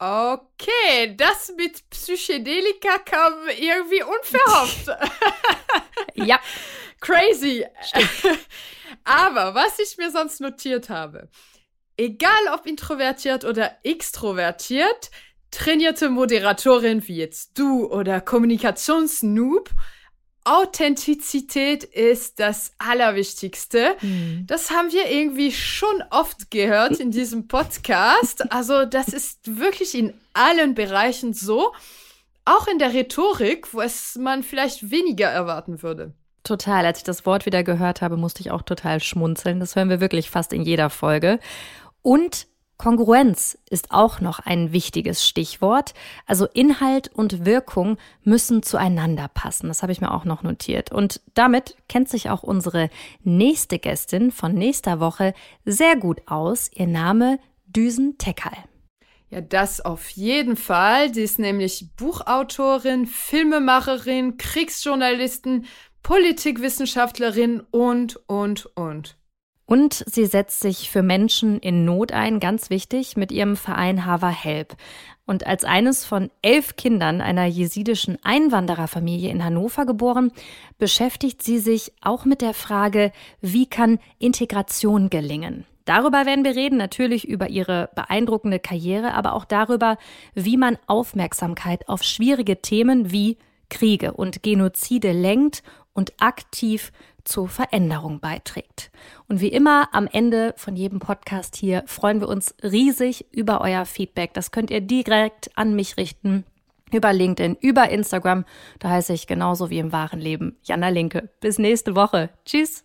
Okay, das mit Psychedelika kam irgendwie unverhofft. ja. Crazy. Aber was ich mir sonst notiert habe, egal ob introvertiert oder extrovertiert, trainierte Moderatorin wie jetzt du oder Kommunikationsnoob, Authentizität ist das Allerwichtigste. Mhm. Das haben wir irgendwie schon oft gehört in diesem Podcast. Also das ist wirklich in allen Bereichen so. Auch in der Rhetorik, wo es man vielleicht weniger erwarten würde. Total. Als ich das Wort wieder gehört habe, musste ich auch total schmunzeln. Das hören wir wirklich fast in jeder Folge. Und Kongruenz ist auch noch ein wichtiges Stichwort. Also Inhalt und Wirkung müssen zueinander passen. Das habe ich mir auch noch notiert. Und damit kennt sich auch unsere nächste Gästin von nächster Woche sehr gut aus. Ihr Name Düsen Tekal. Ja, das auf jeden Fall. Sie ist nämlich Buchautorin, Filmemacherin, Kriegsjournalistin, Politikwissenschaftlerin und, und, und. Und sie setzt sich für Menschen in Not ein, ganz wichtig, mit ihrem Verein Hava Help. Und als eines von elf Kindern einer jesidischen Einwandererfamilie in Hannover geboren, beschäftigt sie sich auch mit der Frage, wie kann Integration gelingen? Darüber werden wir reden, natürlich über ihre beeindruckende Karriere, aber auch darüber, wie man Aufmerksamkeit auf schwierige Themen wie Kriege und Genozide lenkt und aktiv zur Veränderung beiträgt. Und wie immer am Ende von jedem Podcast hier freuen wir uns riesig über euer Feedback. Das könnt ihr direkt an mich richten. Über LinkedIn, über Instagram. Da heiße ich genauso wie im wahren Leben Jana Linke. Bis nächste Woche. Tschüss.